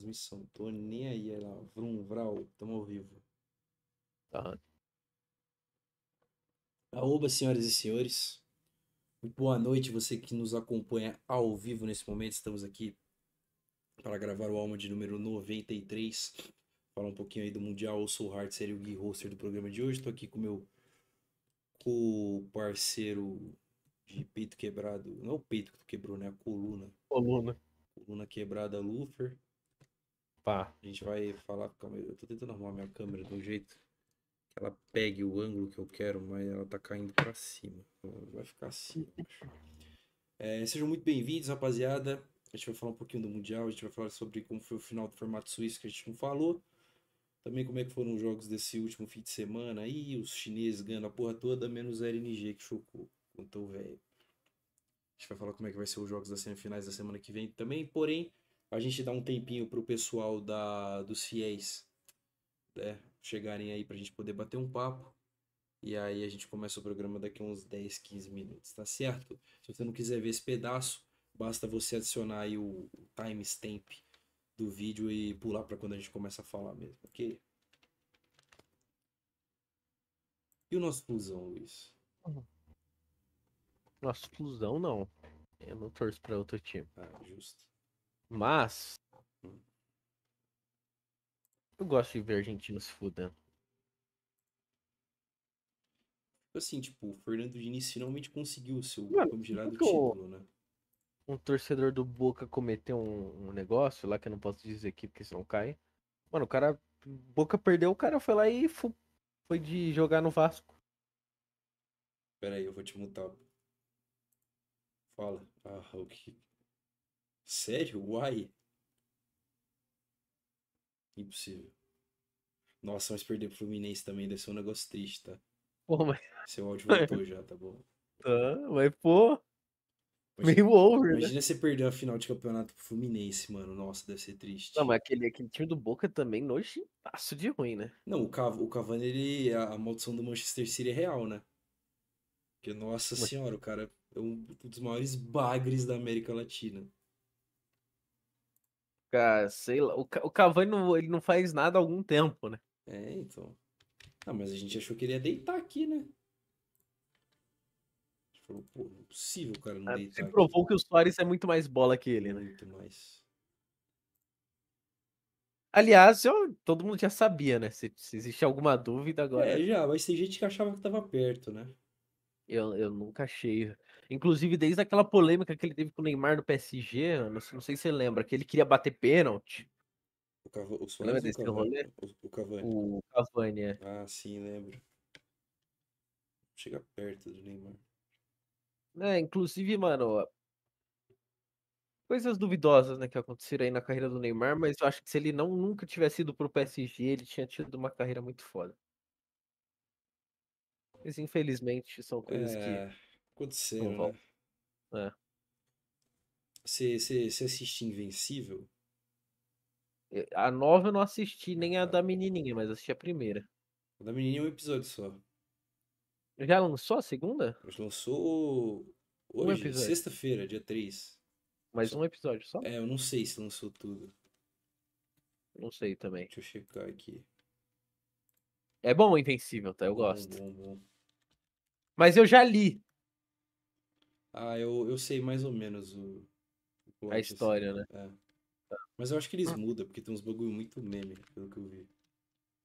transmissão. Tô nem aí, olha lá. Vrum, vral, tamo ao vivo. Tá. Aoba, senhoras e senhores. Muito boa noite, você que nos acompanha ao vivo nesse momento. Estamos aqui para gravar o Alma de número 93. Falar um pouquinho aí do Mundial. Eu sou o Hard, seria o Gui Hoster do programa de hoje. Tô aqui com o meu co-parceiro de peito quebrado. Não é o peito que quebrou, né? A coluna. Coluna. Coluna quebrada, Lufer. Pá. A gente vai falar. Eu tô tentando arrumar minha câmera de um jeito que ela pegue o ângulo que eu quero, mas ela tá caindo pra cima. Então, Vai ficar assim. É, sejam muito bem-vindos, rapaziada. A gente vai falar um pouquinho do Mundial, a gente vai falar sobre como foi o final do formato suíço que a gente não falou. Também como é que foram os jogos desse último fim de semana aí, os chineses ganhando a porra toda, menos a RNG que chocou contra o velho. A gente vai falar como é que vai ser os jogos das semifinais da semana que vem também, porém, a gente dá um tempinho pro pessoal da, dos fiéis né, chegarem aí pra gente poder bater um papo. E aí a gente começa o programa daqui a uns 10, 15 minutos, tá certo? Se você não quiser ver esse pedaço, basta você adicionar aí o, timestamp do vídeo e pular pra quando a gente começa a falar mesmo, ok? E o nosso fusão, Luiz? Nossa, fusão não. Eu não torço pra outro time. Ah, justo. Mas. Eu gosto de ver argentinos fudendo. Assim, tipo, o Fernando Diniz finalmente conseguiu o seu Mano, famigerado título, né? Um torcedor do Boca cometeu um, um negócio lá que eu não posso dizer aqui porque senão cai. Mano, o cara. Boca perdeu, o cara foi lá e fu- foi de jogar no Vasco. Pera aí, eu vou te mutar. Fala. Ah, o que? Sério? Uai? Impossível. Nossa, mas perder pro Fluminense também deve ser um negócio triste, tá? Pô, mas. Seu áudio voltou já, tá bom? Tá, mas pô, Imagina, meio over, né? imagina você perder a final de campeonato pro Fluminense, mano. Nossa, deve ser triste. Não, mas aquele, aquele time do Boca também nojentaço de ruim, né? Não, o Cav- o Cavani, ele, a, a maldição do Manchester City é real, né? Porque, nossa Mas- senhora, o cara é um dos maiores bagres da América Latina. Cara, sei lá. O, o Cavani não, ele não faz nada há algum tempo, né? É, então. Ah, mas a gente achou que ele ia deitar aqui, né? A gente falou, pô, não é possível o cara não Ah, deitar aqui. provou que o Soares é muito mais bola que ele, né? Muito mais. Aliás, eu- todo mundo já sabia, né? Se, se existe alguma dúvida agora, É, já, mas tem gente que achava que tava perto, né? Eu, eu nunca achei. Inclusive, desde aquela polêmica que ele teve com o Neymar no PSG, não, sei- não sei se você lembra, que ele queria bater pênalti. O, Cava, o Lembra desse rolê? O Cavani. O Cavani, é. Ah, sim, lembro. Chega perto do Neymar. É, inclusive, mano, coisas duvidosas, né, que aconteceram aí na carreira do Neymar, mas eu acho que se ele não nunca tivesse ido pro PSG, ele tinha tido uma carreira muito foda. Mas infelizmente são coisas que É, aconteceram, voltam. né? É. Você, você, você assiste Invencível? A nova eu não assisti, nem a da menininha, mas assisti a primeira. O da menininha é um episódio só. Já lançou a segunda? Lançou Um hoje, episódio. sexta-feira, dia 3. Mais Só- um episódio só? É, eu não sei se lançou tudo. Não sei também. Deixa eu checar aqui. É bom o Invencível, tá? Eu Bom, gosto. bom, bom. Mas eu já li Ah, eu, eu sei mais ou menos o, o a assim. história, né? É. Mas eu acho que eles mudam, porque tem uns bagulho muito meme, pelo que eu vi.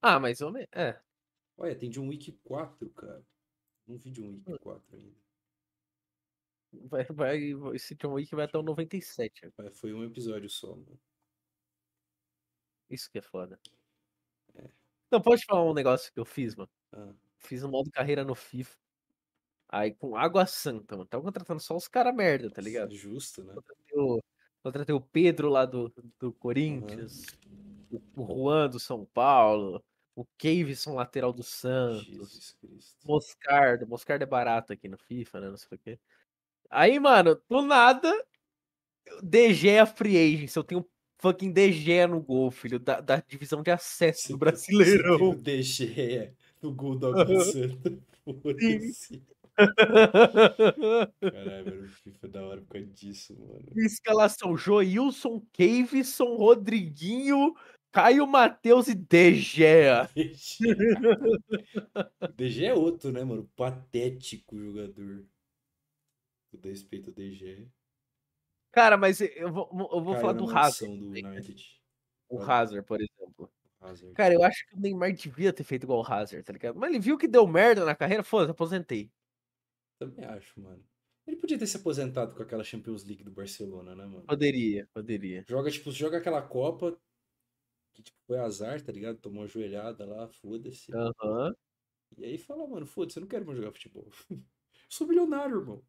Ah, mais ou menos. É. Olha, tem John Wick 4, cara. Não vi John Hum. Wick 4 ainda. Vai, vai, esse John Wick vai até o 97. Mas Foi um episódio só, mano. Isso que é foda. É. Não, pode falar um negócio que eu fiz, mano? Ah, Fiz um modo carreira no FIFA. Aí com água santa, mano. Tava contratando só os caras merda, tá ligado? justo, né? Contratei o, contratei o Pedro lá do, do Corinthians, o, o Juan do São Paulo, o Caveson lateral do Santos, Jesus Cristo. Moscardo. Moscardo é barato aqui no FIFA, né? Não sei o quê. Aí, mano, do nada, DG é a free agent. Eu tenho fucking DG no gol, filho, da, da divisão de acesso do Você- Você Brasileirão. o DG no gol do Água Santa. Caralho, o FIFA é da hora por causa disso, mano. Escalação: Joilson, Kevson, Rodriguinho, Caio Matheus e. O DG é outro, né, mano? Patético jogador. Com respeito ao DG. Cara, mas eu vou, eu vou Caiu falar do Hazard. do né? O Hazard, por exemplo. Hazard. Cara, eu acho que o Neymar devia ter feito igual o Hazard, tá ligado? Mas ele viu que deu merda na carreira, foda-se, aposentei. Também acho, mano. Ele podia ter se aposentado com aquela Champions League do Barcelona, né, mano? Poderia, poderia. Joga, tipo, joga aquela Copa que, tipo, foi azar, tá ligado? Tomou uma joelhada lá, foda-se. Aham. E aí fala, mano, foda-se, eu não quero mais jogar futebol. Eu sou milionário, irmão.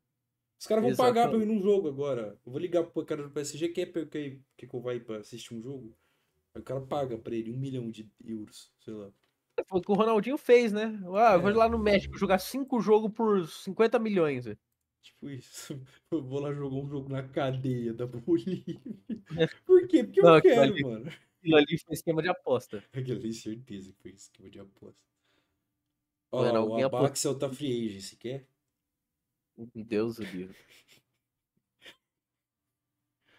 Os caras vão pagar pra eu ir num jogo agora. Eu vou ligar pro cara do PSG, quer que, que, que eu vá ir pra assistir um jogo? Aí o cara paga pra ele um milhão de euros, sei lá. Foi o que o Ronaldinho fez, né? Ah, eu vou É. lá no México jogar cinco jogos por 50 milhões. Tipo isso. Eu vou lá jogar um jogo na cadeia da Bolívia. Por quê? Porque eu Não, aquilo quero, ali- mano. Aquilo ali foi esquema de aposta. Aquilo ali, certeza que foi esquema de aposta. Ó, Mano, o. Abaxel tá free agent, quer? Deus o livre.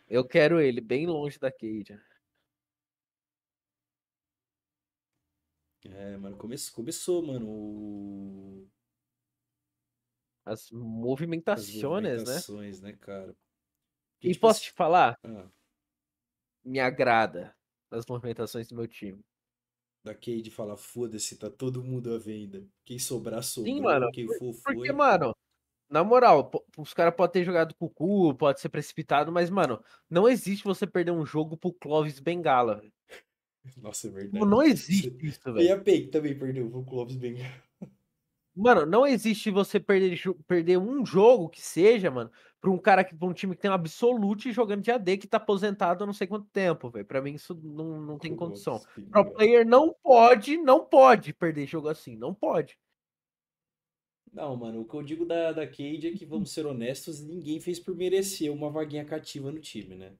Eu quero ele bem longe da Cade. É, mano, come- começou, mano, o... As as movimentações, né? movimentações, né, cara? Porque, E tipo posso assim- te falar? Ah, Me agrada as movimentações do meu time. da Cade falar, foda-se, tá todo mundo à venda. Quem sobrar, sobrou. Sim, mano. Quem for, foi. Porque, mano, na moral, os caras podem ter jogado com o cu, pode ser precipitado, mas, mano, não existe você perder um jogo pro Clóvis Bengala. Nossa, é Tipo, verdade. Não existe isso, E velho. a Peik também perdeu pro Clóvis bem. Mano, não existe você perder, perder um jogo que seja, mano, pra um cara que pra um time que tem um absolute jogando de AD que tá aposentado há não sei quanto tempo, velho. Pra mim isso não, não tem condição. Pro player não pode, não pode perder jogo assim, não pode. Não, mano, o que eu digo da, da Cade é que, vamos ser honestos, ninguém fez por merecer uma vaguinha cativa no time, né?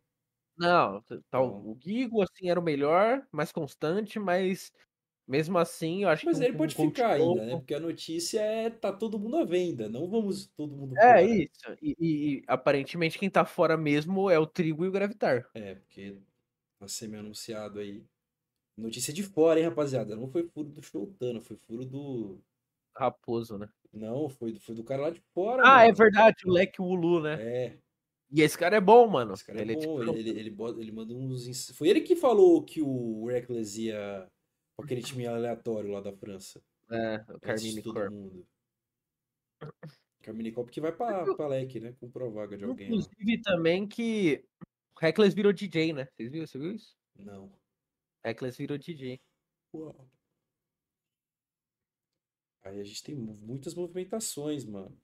Não, tá, Não. o Gigo assim era o melhor, mais constante, mas mesmo assim, eu acho Mas que um- ele um pode coach ficar ainda, né? Porque a notícia é tá todo mundo à venda, não vamos todo mundo É fora. isso. E, e- aparentemente quem tá fora mesmo é o Trigo e o Gravitar. É, porque tá semi-anunciado aí. Notícia de fora, hein, rapaziada? Não foi furo do Showtano, foi furo do. Raposo, né? Não, foi, do- foi do cara lá de fora, Ah, é mano. verdade, o Leque Ulu, né? É, E esse cara é bom, mano. esse cara é ele bom, é tipo. ele, ele, ele, bota- ele manda uns. Foi ele que falou que o Reckless ia com aquele time aleatório lá da França. É, o Carmine Corp. mundo. Carmine Corp que vai pra, pra LEC, né? Comprou a vaga de alguém lá. Inclusive também que o Reckless virou DJ, né? Vocês viram? Você viu isso? Não. Reckless virou DJ. Uau. Aí a gente tem mu- muitas movimentações, mano.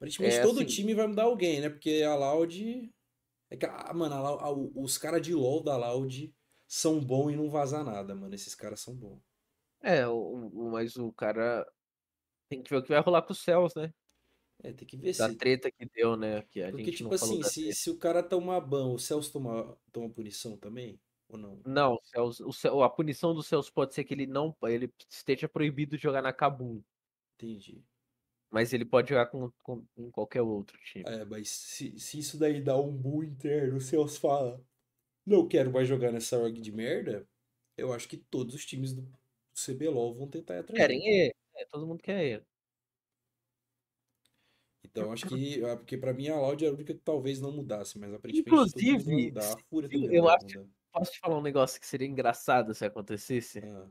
Aparentemente É, todo assim- time vai mudar alguém, né? Porque a Loud. É que, ah, mano, a Lau- a- os caras de LoL da Loud são bons e não vazar nada, mano. Esses caras são bons. É, o, mas o cara tem que ver o que vai rolar com os céus, né? É, tem que ver Da se. treta que deu, né? Que a Porque, gente tipo assim, se, se o cara toma ban, o Celso toma, toma punição também? Ou não? Não, o Celso- o a punição do Celso pode ser que ele não ele esteja proibido de jogar na Kabum. Entendi. Mas ele pode jogar com, com, com qualquer outro time. É, mas se, se isso daí dá um boom interno, o Celso fala, não quero mais jogar nessa org de merda, eu acho que todos os times do CBLOL vão tentar ir atrás Querem ele. É, todo mundo quer ele. Então acho que, ah, porque pra mim a Loud era a única que talvez não mudasse, mas aparentemente Inclusive, mudar. Eu acho- mudar. Posso te falar um negócio que seria engraçado se acontecesse? Ah,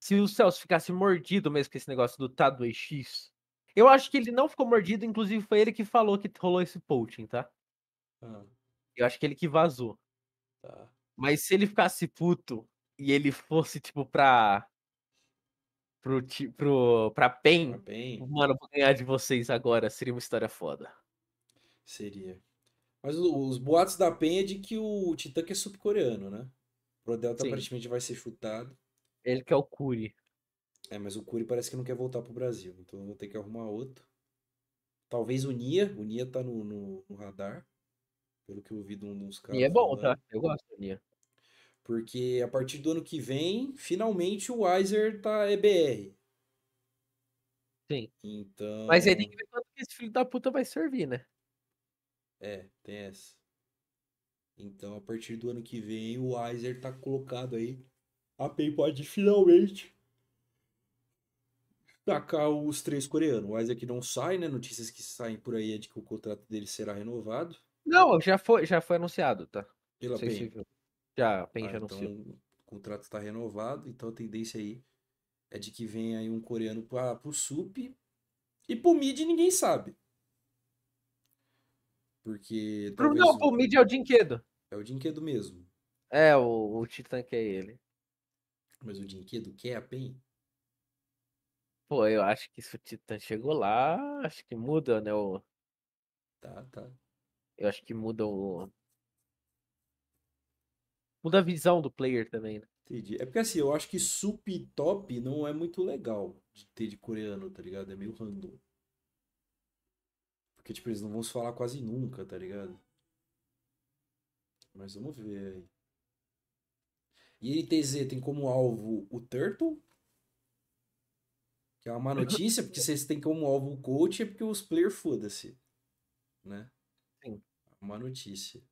Se o Celso ficasse mordido mesmo com esse negócio do Tado X. Eu acho que ele não ficou mordido, inclusive foi ele que falou que rolou esse poaching, tá? ah, Eu acho que ele que vazou. tá. Mas se ele ficasse puto e ele fosse, tipo, pra. Pro, pro, pra PEN, mano, vou ganhar de vocês agora. Seria uma história foda. seria. Mas os boatos da PEN é de que o Titã que é sul-coreano, né? O Prodelta Sim. aparentemente vai ser chutado. Ele que é o Curi. É, mas o Curi parece que não quer voltar pro Brasil, então eu vou ter que arrumar outro. Talvez o Nia, o Nia tá no, no, no radar, pelo que eu ouvi de um dos caras E é bom, falando. tá? Eu gosto do Nia. Porque a partir do ano que vem, finalmente o Weiser tá EBR. Sim. Então. Mas aí tem que ver quanto que esse filho da puta vai servir, né? É, tem essa. Então, a partir do ano que vem, o Weiser tá colocado aí. A PEN pode tacar os três coreanos. O que não sai, né? Notícias que saem por aí é de que o contrato dele será renovado Não, já foi, já foi anunciado, tá? pela se PEN. viu. Já, a PEN Ah, já então, anunciou. o contrato está renovado, então a tendência aí é de que venha aí um coreano para pro SUP e pro mid ninguém sabe. Porque Pro, não, pro mid é o Dinquedo. é o Dinquedo mesmo. É, o, o Titã que é ele. Mas o Dinquedo quer a PEN? Pô, eu acho que se o Titã chegou lá, acho que muda, né? O, Tá, tá. eu acho que muda o. Muda a visão do player também, né? Entendi. É porque assim, eu acho que sup top não é muito legal de ter de coreano, tá ligado? É meio random. Porque, tipo, eles não vão se falar quase nunca, tá ligado? Mas vamos ver aí. E NTZ tem como alvo o Turtle. Que é uma má notícia, porque eles têm como alvo o coach, é porque os players foda-se. Né? Sim. Uma notícia.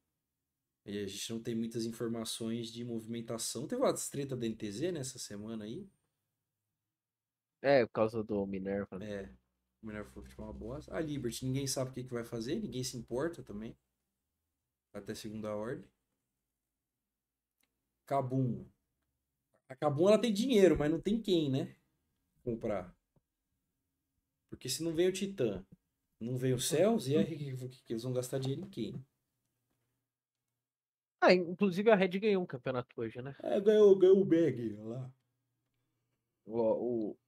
E a gente não tem muitas informações de movimentação. Teve uma treta da NTZ nessa semana aí. É, por causa do Minerva. né? É. O melhor foi uma bosta. A Liberty, ninguém sabe o que, que vai fazer, ninguém se importa também. Até segunda ordem. Cabum. A Cabum ela tem dinheiro, mas não tem quem, né? Comprar. Porque se não vem o Titã, não vem o Céus, e aí o que que eles vão gastar dinheiro em quem? Ah, inclusive a Red ganhou um campeonato hoje, né? É, ganhou, ganhou o bag lá. O, o,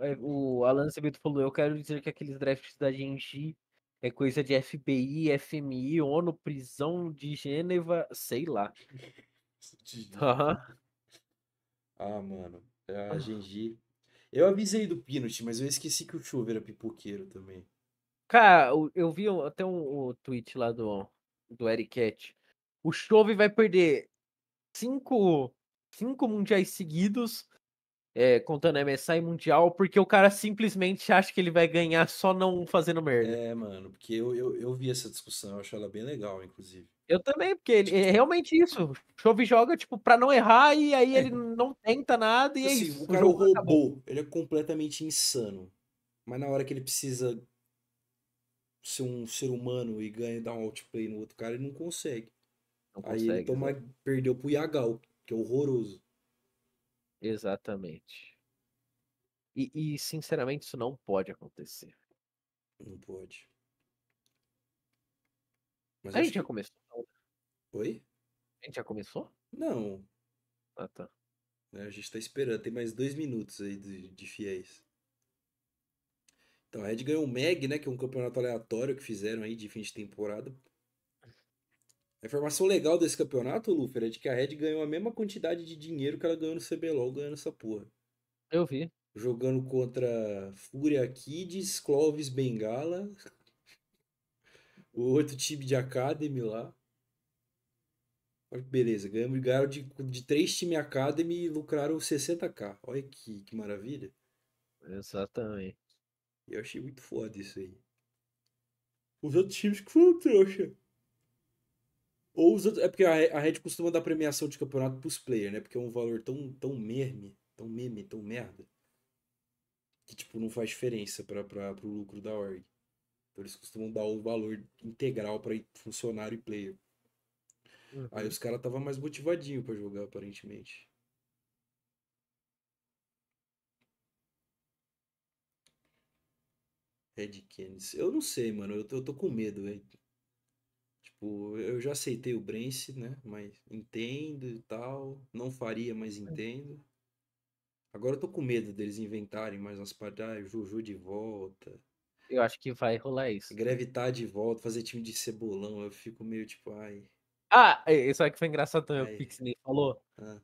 é, o Alan Acevedo falou, eu quero dizer que aqueles drafts da Genji é coisa de FBI, FMI, ONU, prisão de Gêneva, sei lá. Aham. Ah, mano. A Genji. Eu avisei do Pinot, mas eu esqueci que o Chuva era pipoqueiro também. Cara, eu vi até um, um tweet lá do, do Eric Cat. O Chove vai perder cinco, cinco mundiais seguidos, é, contando MSI Mundial, porque o cara simplesmente acha que ele vai ganhar só não fazendo merda. É, mano, porque eu, eu, eu vi essa discussão, eu acho ela bem legal, inclusive. Eu também, porque ele, é realmente isso. O Chove joga, tipo, pra não errar e aí É. ele não tenta nada e é Assim, isso. o o cara é um jogo acabou. robô, ele é completamente insano. Mas na hora que ele precisa ser um ser humano e ganha dar um outplay no outro cara, ele não consegue. Não Aí ele consegue, toma, exato. perdeu pro Yagal, que é horroroso. Exatamente. E, e, sinceramente, isso não pode acontecer. Não pode. Mas A gente já começou? Oi? A gente já começou? Não, Ah, tá. né, a gente tá esperando, tem mais dois minutos aí de, de fiéis. Então, a Red ganhou o MEG, né? Que é um campeonato aleatório que fizeram aí de fim de temporada. A informação legal desse campeonato, Lufer, é de que a Red ganhou a mesma quantidade de dinheiro que ela ganhou no CBLOL ganhando essa porra. Eu vi. Jogando contra Fúria Kids, Clovis Bengala, o outro time de Academy lá. Olha que beleza, ganhamos, ganharam de, de três times Academy e lucraram 60k. Olha que, que maravilha. Exatamente. Eu achei muito foda isso aí. Os outros times que foram trouxa. Ou os outros, é porque a, Re- a Red costuma dar premiação de campeonato pros players, né? Porque é um valor tão, tão meme, tão meme, tão merda. Que, tipo, não faz diferença pra, pra, pro lucro da org. Então eles costumam dar o valor integral pra funcionário e player. Aí Uhum. os caras tava mais motivadinho pra jogar, aparentemente. Red Canids. Eu não sei, mano. Eu tô, eu tô com medo, velho. Tipo, eu já aceitei o Brence, né? Mas entendo e tal. Não faria, mas entendo. Agora eu tô com medo deles inventarem mais umas paradas. Ah, Juju de volta. Eu acho que vai rolar isso. Gravitar de volta, fazer time de cebolão. Eu fico meio tipo, ai. Ah, e- isso aqui foi engraçado também, Ai. o Pixney falou. Ah,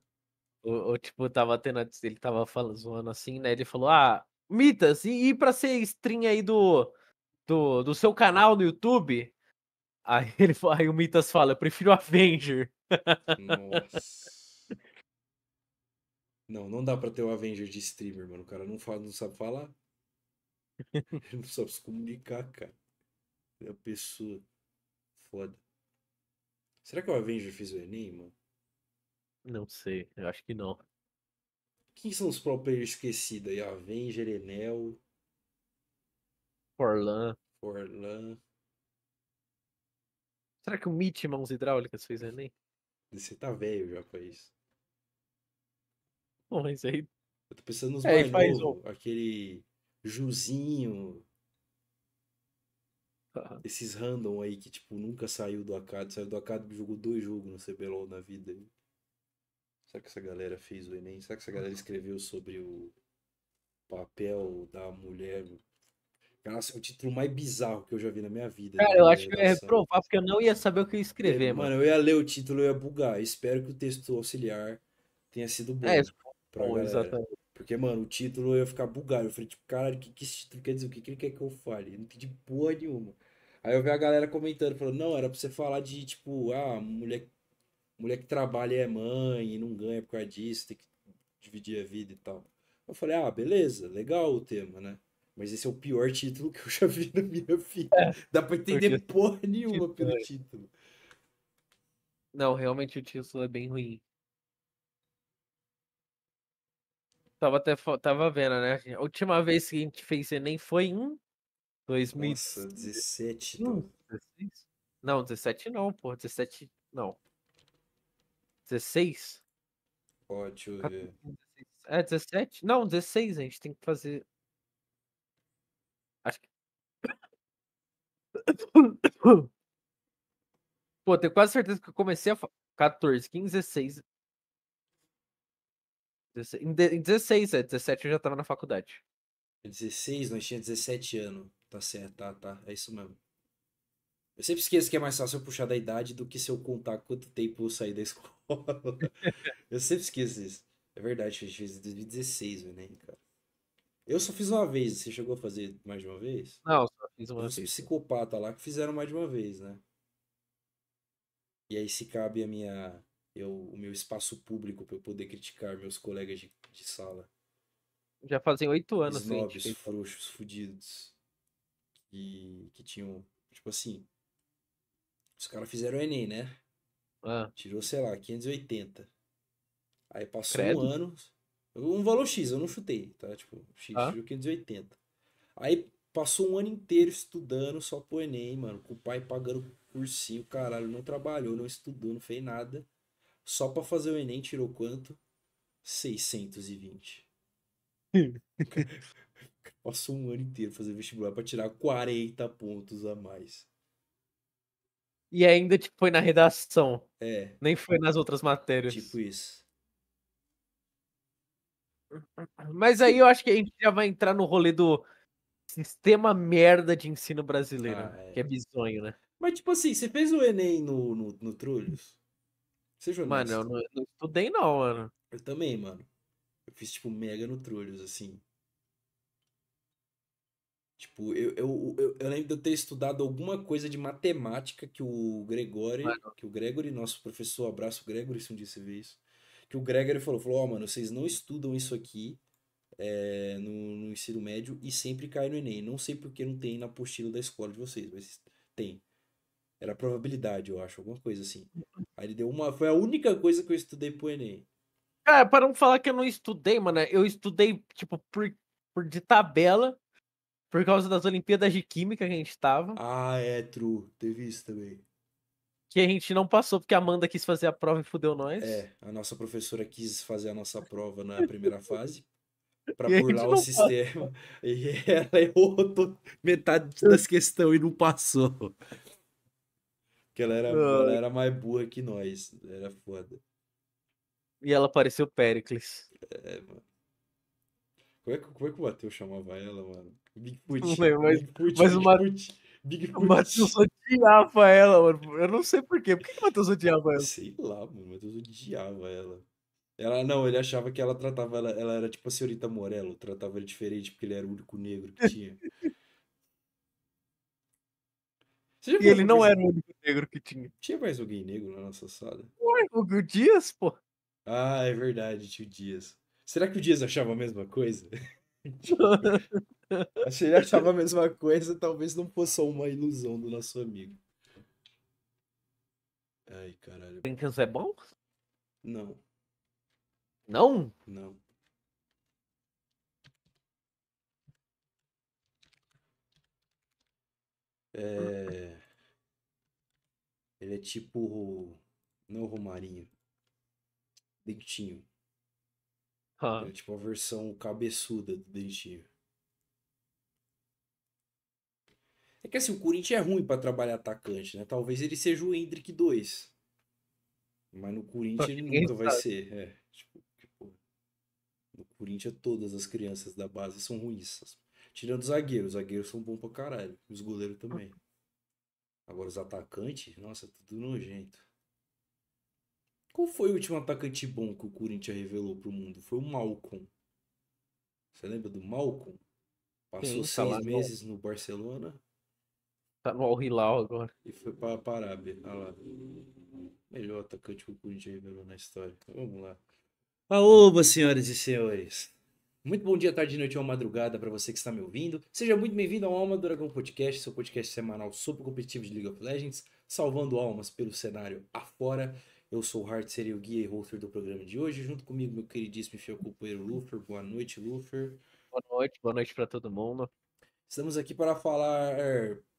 O, o, tipo, tava tendo, ele tava falando, zoando assim, né? Ele falou, ah, Mitas, e, e pra ser stream aí do, do, do seu canal no YouTube? Aí, ele, aí o Mitas fala, eu prefiro Avenger. nossa. Não, não dá pra ter o Avenger de streamer, mano. O cara não, fala, não sabe falar. Ele não sabe se comunicar, cara. É a pessoa. Foda. Será que o Avenger fez o Enem, mano? Não sei, eu acho que não. Quem são os pro players esquecidos aí? Avenger, Enel, Forlan. Forlan. Será que o Mitch Mãos Hidráulicas fez Enem? Você tá velho já pra isso. Bom, mas aí. Eu tô pensando nos É, mais novos. Aquele Juzinho. Esses random aí que, tipo, nunca saiu do Acad. Saiu do Acad e jogou dois jogos no CBLOL na vida. Será que essa galera fez o Enem? Será que essa galera escreveu sobre o papel da mulher? Nossa, é o título mais bizarro que eu já vi na minha vida. Cara, de eu acho que eu ia reprovar porque eu não ia saber o que eu ia escrever, É, mano. Mano, eu ia ler o título e eu ia bugar. Espero que o texto auxiliar tenha sido bom É, isso pra bom, galera. exatamente. Porque, mano, o título eu ia ficar bugado. Eu falei, tipo, caralho, o que, que esse título quer dizer? O que, que ele quer que eu fale? Eu não entendi porra nenhuma. Aí eu vi a galera comentando, falando, não, era pra você falar de, tipo, ah, mulher, mulher que trabalha e é mãe e não ganha por causa disso, tem que dividir a vida e tal. Eu falei, ah, beleza, legal o tema, né? Mas esse é o pior título que eu já vi na minha vida. Dá pra entender porque- porra nenhuma pelo Título, é. título. Não, realmente o título é bem ruim. Tava até tava vendo, né? A última vez que a gente fez Enem foi em 2000. Nossa, 17, então. 16? Não, 17 não, pô. 17. Não. 16? Ó, deixa eu ver. 16. É, 17? Não, 16 a gente tem que fazer. Acho que. Pô, tenho quase certeza que eu comecei a. fa- 14, 15, 16. 16 Em de- em 16, é. 17 eu já tava na faculdade. 16, nós tinha 17 anos. Tá certo, tá, tá. É isso mesmo. Eu sempre esqueço que é mais fácil eu puxar da idade do que se eu contar quanto tempo eu saí da escola. Eu sempre esqueço isso. É verdade, a gente fez em 2016 o Enem, cara. Eu só fiz uma vez. Você chegou a fazer mais de uma vez? Não, só fiz uma Os vez. psicopatas lá que fizeram mais de uma vez, né? E aí se cabe a minha, eu, o meu espaço público para eu poder criticar meus colegas de, de sala. Já fazem oito anos Snobs, fez. frouxos, fudidos. Que, que tinham, tipo assim. Os caras fizeram o Enem, né? Ah, Tirou, sei lá, 580. Aí passou Credo. um ano. Um valor X, eu não chutei, tá? Tipo, X, Ah. tirou 580. Aí passou um ano inteiro estudando só pro Enem, mano. Com o pai pagando cursinho, caralho. Não trabalhou, não estudou, não fez nada. Só pra fazer o Enem tirou quanto? 620. Passou um ano inteiro fazendo vestibular pra tirar 40 pontos a mais. E ainda, tipo, foi na redação. É, Nem foi nas outras matérias. tipo isso. Mas aí eu acho que a gente já vai entrar no rolê do sistema merda de ensino brasileiro. Ah, é. Que é bizonho, né? Mas, tipo assim, você fez o Enem no, no, no Trulhos? Seja Mano, honesto. eu não, não estudei não, mano. Eu também, mano. Eu fiz, tipo, mega no Trulhos, assim. Tipo, eu, eu, eu, eu lembro de eu ter estudado alguma coisa de matemática que o Gregório, que o Gregory, nosso professor, abraço Gregory, se um dia você vê isso, que o Gregory falou, falou, ó, mano, vocês não estudam isso aqui é, no, no ensino médio e sempre cai no Enem. Não sei porque não tem na apostila da escola de vocês, mas tem. Era probabilidade, eu acho, alguma coisa assim. Aí ele deu uma, foi a única coisa que eu estudei pro Enem. Cara, para não falar que eu não estudei, mano, eu estudei, tipo, por, por de tabela, por causa das Olimpíadas de Química que a gente tava, Ah, é, true, teve isso também. que a gente não passou porque a Amanda quis fazer a prova e fudeu nós. É, a nossa professora quis fazer a nossa prova na primeira fase para E burlar o sistema e ela errou metade das questões e não passou. Porque ela era, ela era mais burra que nós. Era foda. E ela pareceu Pericles. É, mano. Como é que, como é que o Matheus chamava ela, mano? Bigfoot. Não mas- Bigfoot, mas o Ma- Bigfoot. O Bigfoot. Matheus odiava ela, mano. Eu não sei porquê. Por que o Matheus odiava ela? Sei lá, mano, mas eu odiava ela. Ela, não, ele achava que ela tratava ela, ela era tipo a senhorita Morello, tratava ele diferente porque ele era o único negro que tinha. E ele não era o único negro que tinha. Tinha mais alguém negro na nossa sala? Ué, o o Dias, pô. Ah, é verdade, tinha o Dias. Será que o Dias achava a mesma coisa? Se ele achava a mesma coisa, talvez não fosse só uma ilusão do nosso amigo. Ai, caralho. Corinthians é bom? Não, Não? não. É... Ele é tipo. Não Romarinho. Dentinho. Ah, Ele é tipo a versão cabeçuda do Dentinho. É que assim, o Corinthians é ruim pra trabalhar atacante, né? Talvez ele seja o Hendrick 2. Mas no Corinthians ele nunca vai ser. É, tipo, tipo, no Corinthians todas as crianças da base são ruins. Tirando os zagueiros. Os zagueiros são bons pra caralho. Os goleiros também. Agora os atacantes, nossa, tudo nojento. Qual foi o último atacante bom que o Corinthians revelou pro mundo? Foi o Malcom. Você lembra do Malcom? Passou Sim, seis meses no Barcelona tá no Al Hilal agora. e foi para a Arábia. Olha lá. Melhor atacante que o Corinthians revelou na história. Vamos lá. Aoba, senhoras e senhores. Muito bom dia, tarde, noite ou madrugada para você que está me ouvindo. Seja muito bem-vindo ao Alma do Dragão Podcast, seu podcast semanal o competitivo de League of Legends, salvando almas pelo cenário afora. Eu sou o Hart, serei o guia e hoster do programa de hoje. Junto comigo, meu queridíssimo e fiel companheiro Lufer. Boa noite, Lufer. Boa noite, boa noite pra todo mundo. Estamos aqui para falar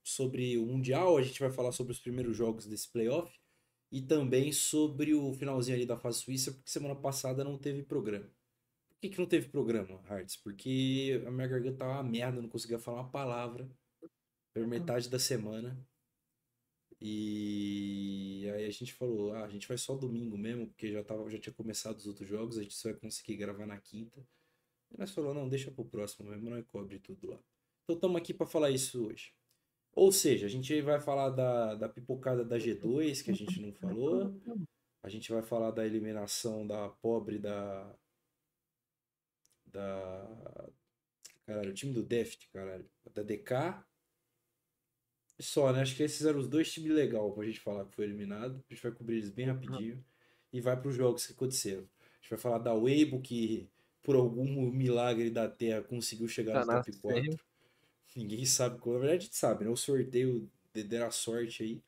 sobre o Mundial, a gente vai falar sobre os primeiros jogos desse playoff e também sobre o finalzinho ali da fase suíça, porque semana passada não teve programa. Por que, que não teve programa, Hearts? Porque a minha garganta tava uma merda, não conseguia falar uma palavra pela metade da semana. E aí a gente falou, ah, a gente vai só domingo mesmo, porque já, tava, já tinha começado os outros jogos, a gente só vai conseguir gravar na quinta. E nós falou, não, deixa pro próximo mesmo, nós cobre tudo lá. Então estamos aqui para falar isso hoje. Ou seja, a gente vai falar da, da pipocada da G2, que a gente não falou. A gente vai falar da eliminação da pobre da. Da. Caralho, o time do Deft, caralho. Da DK. Só, né? Acho que esses eram os dois times legais pra gente falar que foi eliminado. A gente vai cobrir eles bem rapidinho. E vai pros jogos que aconteceram. A gente vai falar da Weibo, que por algum milagre da Terra conseguiu chegar Tá no top 4. semi. Ninguém sabe como. Na verdade, a gente sabe, né? O sorteio de- deram a sorte aí.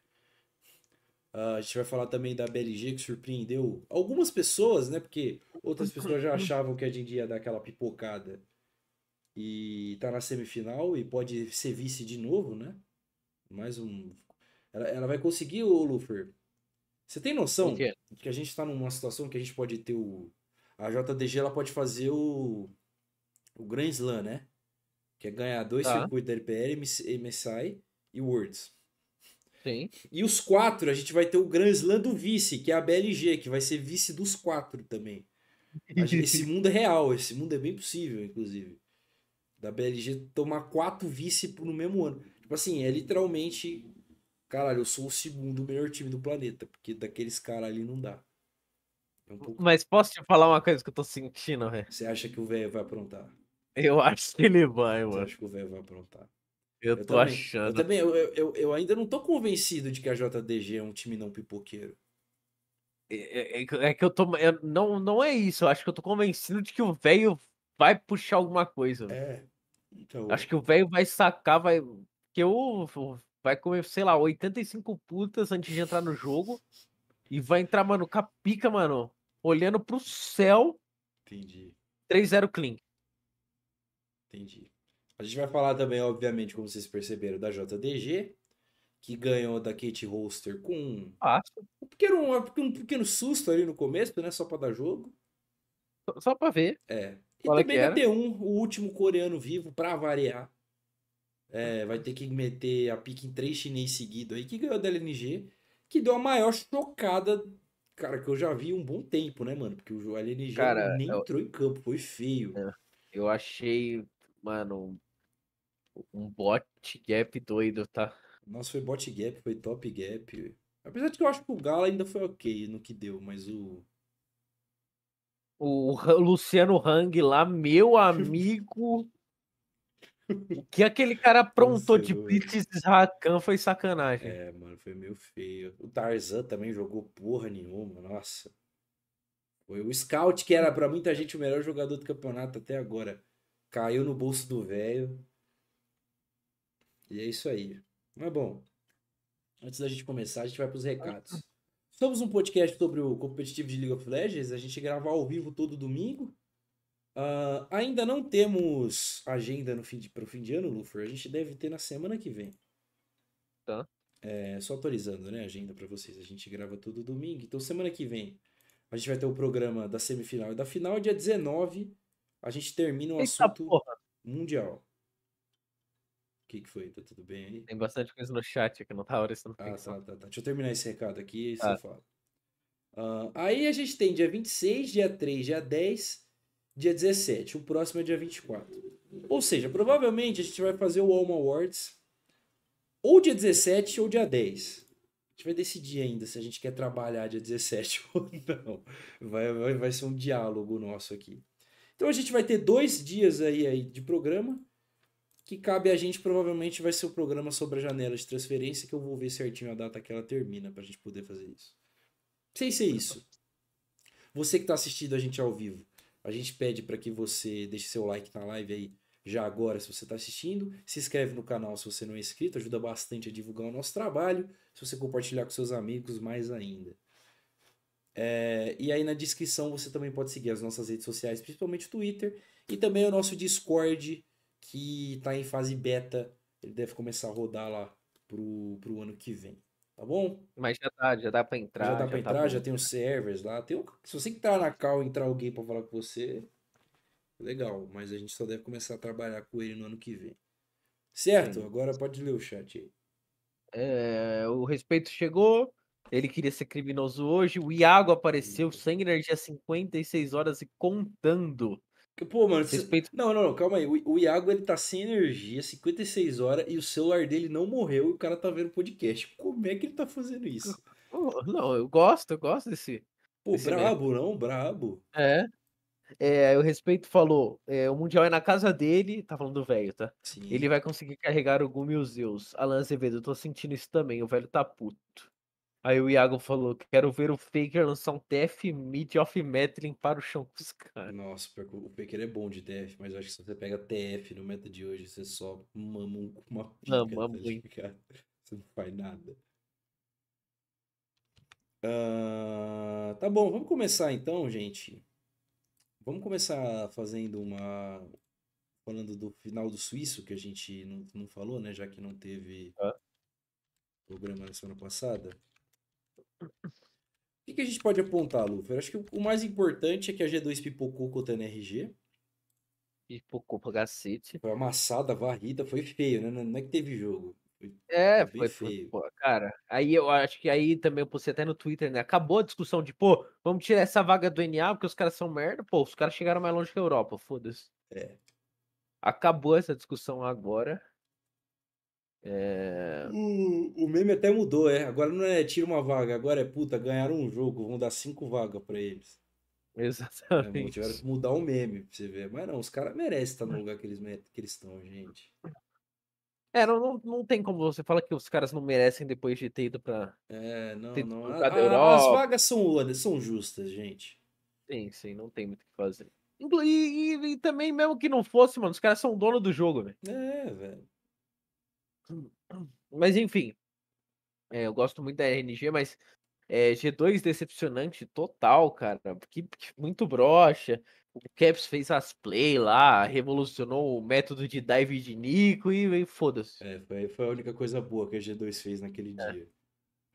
Ah, a gente vai falar também da BLG, que surpreendeu algumas pessoas, né? Porque outras pessoas já achavam que a gente ia dar aquela pipocada e tá na semifinal e pode ser vice de novo, né? Mais um. Ela, ela vai conseguir, ô Lufer. Você tem noção quê? que a gente tá numa situação que a gente pode ter o. A JDG ela pode fazer o. O Grand Slam, né? Que é ganhar dois Tá. circuitos da LPL, MS- MSI e Worlds. Sim. E os quatro, a gente vai ter o Grand Slam do vice, que é a BLG, que vai ser vice dos quatro também. Gente- Esse mundo é real, esse mundo é bem possível, inclusive. Da BLG tomar quatro vice no mesmo ano. Tipo assim, é literalmente. Caralho, eu sou o segundo melhor time do planeta, porque daqueles caras ali não dá. É um pouco... Mas posso te falar uma coisa que eu tô sentindo, velho? Você acha que o velho vai aprontar? Eu acho que ele vai, mano. acha que o velho vai aprontar? Eu Eu tô também. Eu achando. também, eu, eu, eu ainda não tô convencido de que a JDG é um time não pipoqueiro. É, é- é que eu tô. eu- não, não é isso. Eu acho que eu tô convencido de que o velho vai puxar alguma coisa. É. Então, Acho que o velho vai sacar, vai. Que o. o- Vai comer, sei lá, 85 putas antes de entrar no jogo. E vai entrar, mano, com a pica, mano. Olhando pro céu. entendi, 3-0 clean. Entendi. A gente vai falar também, obviamente, como vocês perceberam, da JDG, que ganhou da Kate Holster com um um pequeno, um pequeno susto ali no começo, né? Só pra dar jogo. Só- pra ver. É. E Qual é também da era? T1, o último coreano vivo, pra variar. É, vai ter que meter a pique em três chinês seguidos aí, que ganhou da LNG, que deu a maior chocada, cara, que eu já vi um bom tempo, né, mano? Porque o LNG Cara, nem eu- entrou em campo, foi feio. É. Eu achei, mano, um bot gap doido, tá? Nossa, foi bot gap, foi top gap. Apesar de que eu acho que o Gala ainda foi ok no que deu, mas o. O Luciano Hang lá, meu amigo. O que aquele cara aprontou de. Blitz Rakan foi sacanagem. É, mano, foi meio feio. O Tarzan também jogou porra nenhuma, nossa. Foi o Scout, que era pra muita gente o melhor jogador do campeonato até agora. Caiu no bolso do velho. E é isso aí. Mas bom, antes da gente começar, a gente vai para os recados. Somos um podcast sobre o competitivo de League of Legends. A gente grava ao vivo todo domingo. Uh, ainda não temos agenda no fim de, para o fim de ano, Lufer. A gente deve ter na semana que vem. Tá. É, só atualizando, né, a agenda para vocês. A gente grava todo domingo. Então, semana que vem, a gente vai ter o programa da semifinal e da final. Dia 19, a gente termina o Eita assunto porra. mundial. O que, que foi? Tá tudo bem aí? Tem bastante coisa no chat aqui, não tá hora isso não Ah, tá, tá, tá. Deixa eu terminar esse recado aqui e Tá. você fala. Ah, aí a gente tem dia 26, dia 3, dia 10, dia 17. O próximo é dia 24. Ou seja, provavelmente a gente vai fazer o Alma Awards ou dia 17 ou dia 10. A gente vai decidir ainda se a gente quer trabalhar dia 17 ou não. Vai, vai, vai ser um diálogo nosso aqui. Então a gente vai ter dois dias aí, aí de programa que cabe a gente, provavelmente vai ser o programa sobre a janela de transferência, que eu vou ver certinho a data que ela termina pra gente poder fazer isso. Sem ser isso. Você que tá assistindo a gente ao vivo, a gente pede para que você deixe seu like na live aí já agora se você tá assistindo, se inscreve no canal se você não é inscrito, ajuda bastante a divulgar o nosso trabalho, se você compartilhar com seus amigos, mais ainda. É, e aí na descrição você também pode seguir as nossas redes sociais, principalmente o Twitter, e também o nosso Discord, que tá em fase beta. Ele deve começar a rodar lá pro, pro ano que vem. Tá bom? Mas já dá, já dá pra entrar. já dá pra tá entrar, bom. já tem os servers lá. Tem um- se você que tá na call entrar alguém pra falar com você, legal. Mas a gente só deve começar a trabalhar com ele no ano que vem. Certo? Sim. Agora pode ler o chat aí. É, o respeito chegou. Ele queria ser criminoso hoje. O Iago apareceu sem energia 56 horas e contando. Pô, mano, Respeito. não, não, não, calma aí. O, o Iago ele tá sem energia, 56 horas, e o celular dele não morreu e o cara tá vendo podcast. Como é que ele tá fazendo isso? Oh, não, eu gosto, eu gosto desse. Pô, Esse brabo, não? Brabo. É. É, o respeito falou. é, o Mundial é na casa dele. Tá falando do velho, tá? Sim. Ele vai conseguir carregar o Gumi e os Zeus. Alan Azevedo, eu tô sentindo isso também. O velho tá puto. Aí o Iago falou: quero ver o Faker lançar um TF mid off meta e limpar o chão com os caras. Nossa, o Pequeno é bom de TF, mas eu acho que se você pega TF no meta de hoje, você só mama um- uma pica, Mama tá? Você não faz nada. Ah, tá bom, vamos começar então, gente. Vamos começar fazendo uma. Falando do final do Suíço, que a gente não, não falou, né? Já que não teve Ah. programa na semana passada. O que, que a gente pode apontar, Lufer? Acho que o, mais importante é que a G2 pipocou contra a NRG. E pocou pra cacete. Foi amassada, varrida, foi feio, né? Não é que teve jogo. Foi- É, foi, feio. pô, cara. Aí eu acho que aí também eu postei até no Twitter, né? Acabou a discussão de, pô, vamos tirar essa vaga do NA porque os caras são merda. Pô, os caras chegaram mais longe que a Europa, foda-se. É. Acabou essa discussão agora. É... O, o meme até mudou, é. Agora não é tira uma vaga, agora é puta, ganharam um jogo, vão dar cinco vagas pra eles. É, Exatamente. tiveram que mudar o meme pra você ver. Mas não, os caras merecem estar no lugar que eles que estão, gente. É, não, não, não tem como você falar que os caras não merecem depois de ter ido pra. É, não, Tem não. lugar a- a- as Europa. vagas são, são justas, gente. Sim, sim, não tem muito o que fazer. E, e- e também, mesmo que não fosse, mano, os caras são dono do jogo, velho. É, velho. Mas enfim. é, eu gosto muito da RNG, mas é, G2 decepcionante total, cara. Que, que muito broxa. O Caps fez as play lá, revolucionou o método de dive de Nico e, e foda-se. É, foi, foi a única coisa boa que a G2 fez naquele É. dia.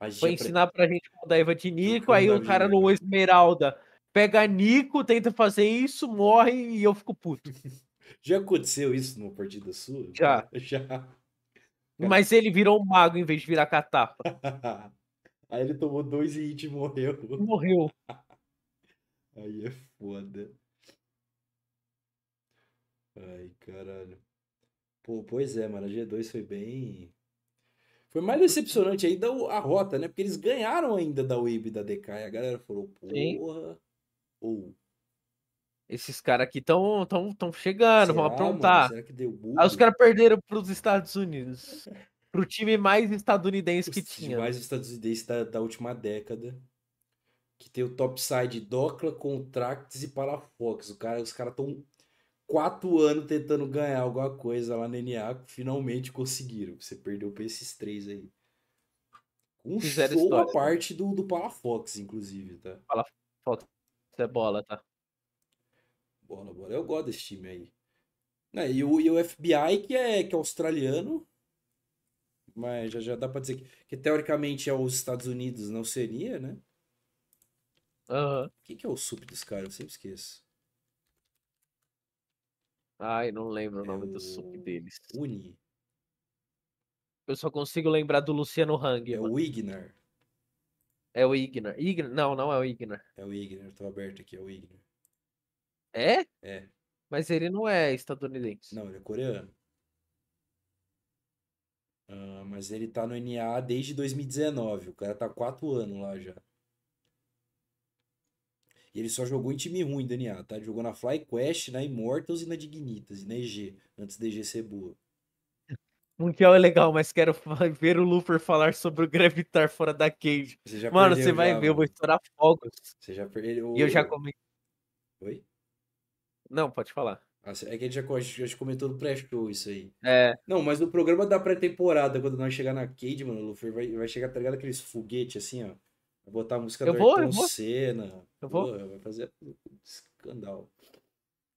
A gente Foi ensinar pra gente como daiva de Nico, aí o dive cara no Esmeralda pega Nico, tenta fazer isso, morre e eu fico puto. Já aconteceu isso numa partida sua? Já. Já. Mas ele virou um mago em vez de virar catapa. Aí ele tomou dois hits e morreu. Morreu. Aí é foda. Ai, caralho. Pô, pois é, mano. A G2 foi bem. Foi mais decepcionante ainda a rota, né? Porque eles ganharam ainda da Wave da DK. E a galera falou, porra. Ou. Esses caras aqui estão tão, tão chegando, vão será, mano? aprontar. Será que deu bug? Aí os caras perderam pros Estados Unidos. Pro time mais estadunidense que Os tinha. mais estadunidenses da, da última década. Que tem o topside Docla, Contracts e Palafox. O cara, os caras estão quatro anos tentando ganhar alguma coisa lá na NA, finalmente conseguiram. Você perdeu pra esses três aí. Um Fizeram show história. parte do, do Palafox, inclusive, tá? Falta é bola, tá? Bola, bola. Eu gosto desse time aí. Né, e, o, e o FBI, que é, que é australiano, mas já, já dá pra dizer que, que teoricamente é os Estados Unidos, não seria, né? Aham. O que, que é o sup dos caras? Eu sempre esqueço. Ai, não lembro o É nome do o sup deles. Uni. Eu só consigo lembrar do Luciano Hang. É mano. o Ignar. É o Ignar. Ignar. Não, não é o Ignar. É o Ignar. Tô aberto aqui, é o Ignar. É? É. Mas ele não é estadunidense. Não, ele é coreano. Ah, mas ele tá no NA desde 2019. O cara tá há quatro anos lá já. E ele só jogou em time ruim do NA, tá? Ele jogou na FlyQuest, na Immortals e na Dignitas, e na EG, antes da EG ser boa. Mundial é legal, mas quero ver o Luper falar sobre o Gravitar fora da cage. Você já Mano, você vai já, ver, eu vou estourar fogos. Você já perdeu. E eu já comi. Oi? Não, pode falar. Ah, é que a gente já, gente comentou no pré-show isso aí. É, Não, mas no programa da pré-temporada, quando nós chegar na Cade, mano, o Luffy vai, vai chegar, tá ligado? Aqueles foguetes assim, ó. Vai botar a música Eu do vou, eu Ayrton vou. Senna. Eu vou. Vai fazer escandal.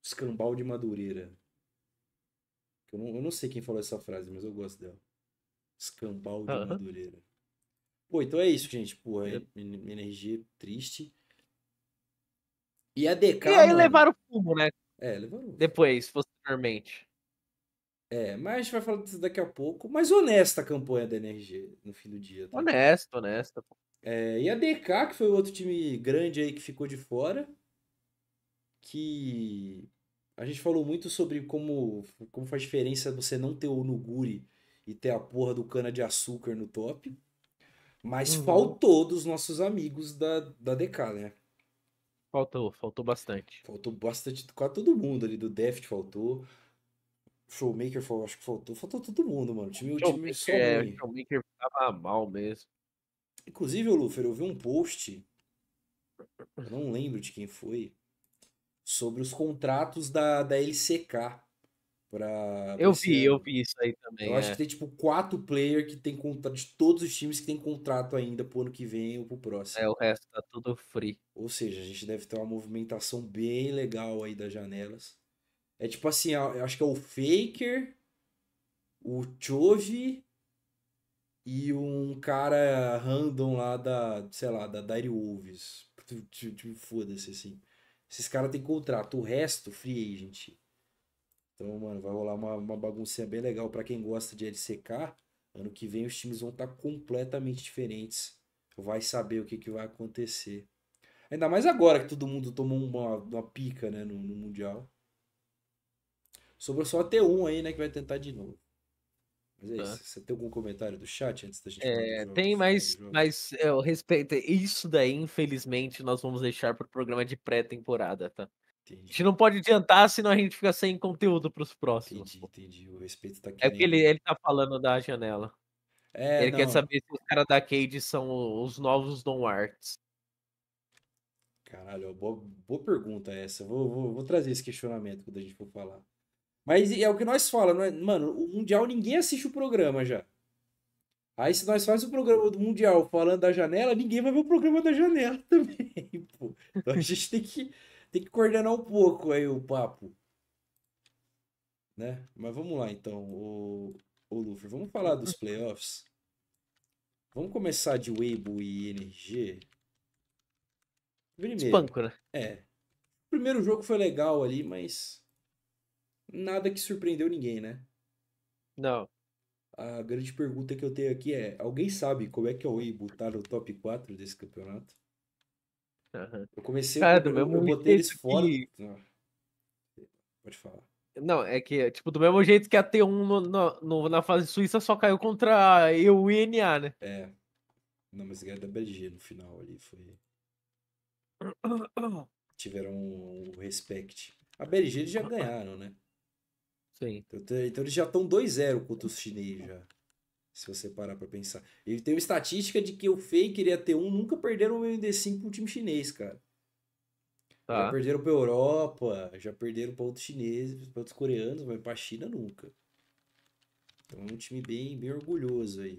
Escambau de Madureira. Eu não, eu não sei quem falou essa frase, mas eu gosto dela. Escambau de Aham. Madureira. Pô, então é isso, gente. Porra, Eu- en- energia triste. E a DK, E aí mano, levaram o fumo, né? É, levaram. Depois, posteriormente. É, mas a gente vai falar disso daqui a pouco. Mas honesta a campanha da NRG no fim do dia. tá? Honesto, honesto. pô. É, e a DK, que foi o outro time grande aí que ficou de fora. Que a gente falou muito sobre como, como faz diferença você não ter o Nuguri e ter a porra do cana-de-açúcar no top. Mas Uhum. faltou dos nossos amigos da, da DK, né? Faltou, faltou bastante. Faltou bastante, quase todo mundo ali. Do Deft faltou. Showmaker, fal- acho que faltou. Faltou todo mundo, mano. O time, o time só É, o Showmaker tava mal mesmo. Inclusive, Lufer, eu vi um post, eu não lembro de quem foi, sobre os contratos da, da LCK pra, Eu vi, eu ano. vi isso aí também. Eu acho é. que tem tipo quatro players que tem contrato, de todos os times que tem contrato ainda pro ano que vem ou pro próximo. É, o resto tá tudo free. Ou seja, a gente deve ter uma movimentação bem legal aí das janelas. É tipo assim, eu acho que é o Faker, o Chove e um cara random lá da, sei lá, da Dire Wolves. Tipo, tipo, foda-se assim. Esses caras têm contrato, o resto, free agent. Então, mano, vai rolar uma, uma baguncinha bem legal pra quem gosta de LCK. Ano que vem os times vão estar completamente diferentes. Vai saber o que, que vai acontecer. Ainda mais agora que todo mundo tomou uma, uma pica, né, no, no Mundial. Sobrou só a T1 aí, né, que vai tentar de novo. Mas é Tá. isso. Você tem algum comentário do chat antes da gente É, tem, mas, mas é, eu respeito. Isso daí, infelizmente, nós vamos deixar pro programa de pré-temporada, tá? A Entendi, gente não pode adiantar, senão a gente fica sem conteúdo pros próximos. entendi, entendi. O respeito tá É querendo. porque ele, ele tá falando da janela. É, ele quer não. saber se os caras da Cade são os novos Don Arts. Caralho, boa, boa pergunta essa. Vou, vou, vou trazer esse questionamento quando a gente for falar. Mas é o que nós falamos, é? Mano, o Mundial ninguém assiste o programa já. Aí se nós fazemos o programa do Mundial falando da janela, ninguém vai ver o programa da janela também, pô. Então a gente tem que, tem que coordenar um pouco aí o papo. Né? Mas vamos lá então, o, o Luffy, vamos falar dos playoffs. Vamos começar de Weibo e NRG. Primeiro. Espanco, né? É. O primeiro jogo foi legal ali, mas nada que surpreendeu ninguém, né? Não. A grande pergunta que eu tenho aqui é: alguém sabe como é que é o Weibo tá no top 4 desse campeonato? Aham. Eu comecei Cara, do eu mesmo botei eles fora. que- Ah, Pode falar. Não, é que, tipo, do mesmo jeito que a T1 no- no- no- na fase suíça só caiu contra eu e NA, né? É. Não, mas ganharam da BLG no final ali. Foi... Tiveram um respect. A BLG eles já ganharam, né? Sim. Então, então eles já estão 2-0 contra os chineses já. Se você parar pra pensar. Ele tem uma estatística de que o Faker e a T1 nunca perderam o MD5 pro time chinês, cara. Já Tá. perderam pra Europa, já perderam pra outros chineses, pra outros coreanos, mas pra China nunca. Então é um time bem, bem orgulhoso aí.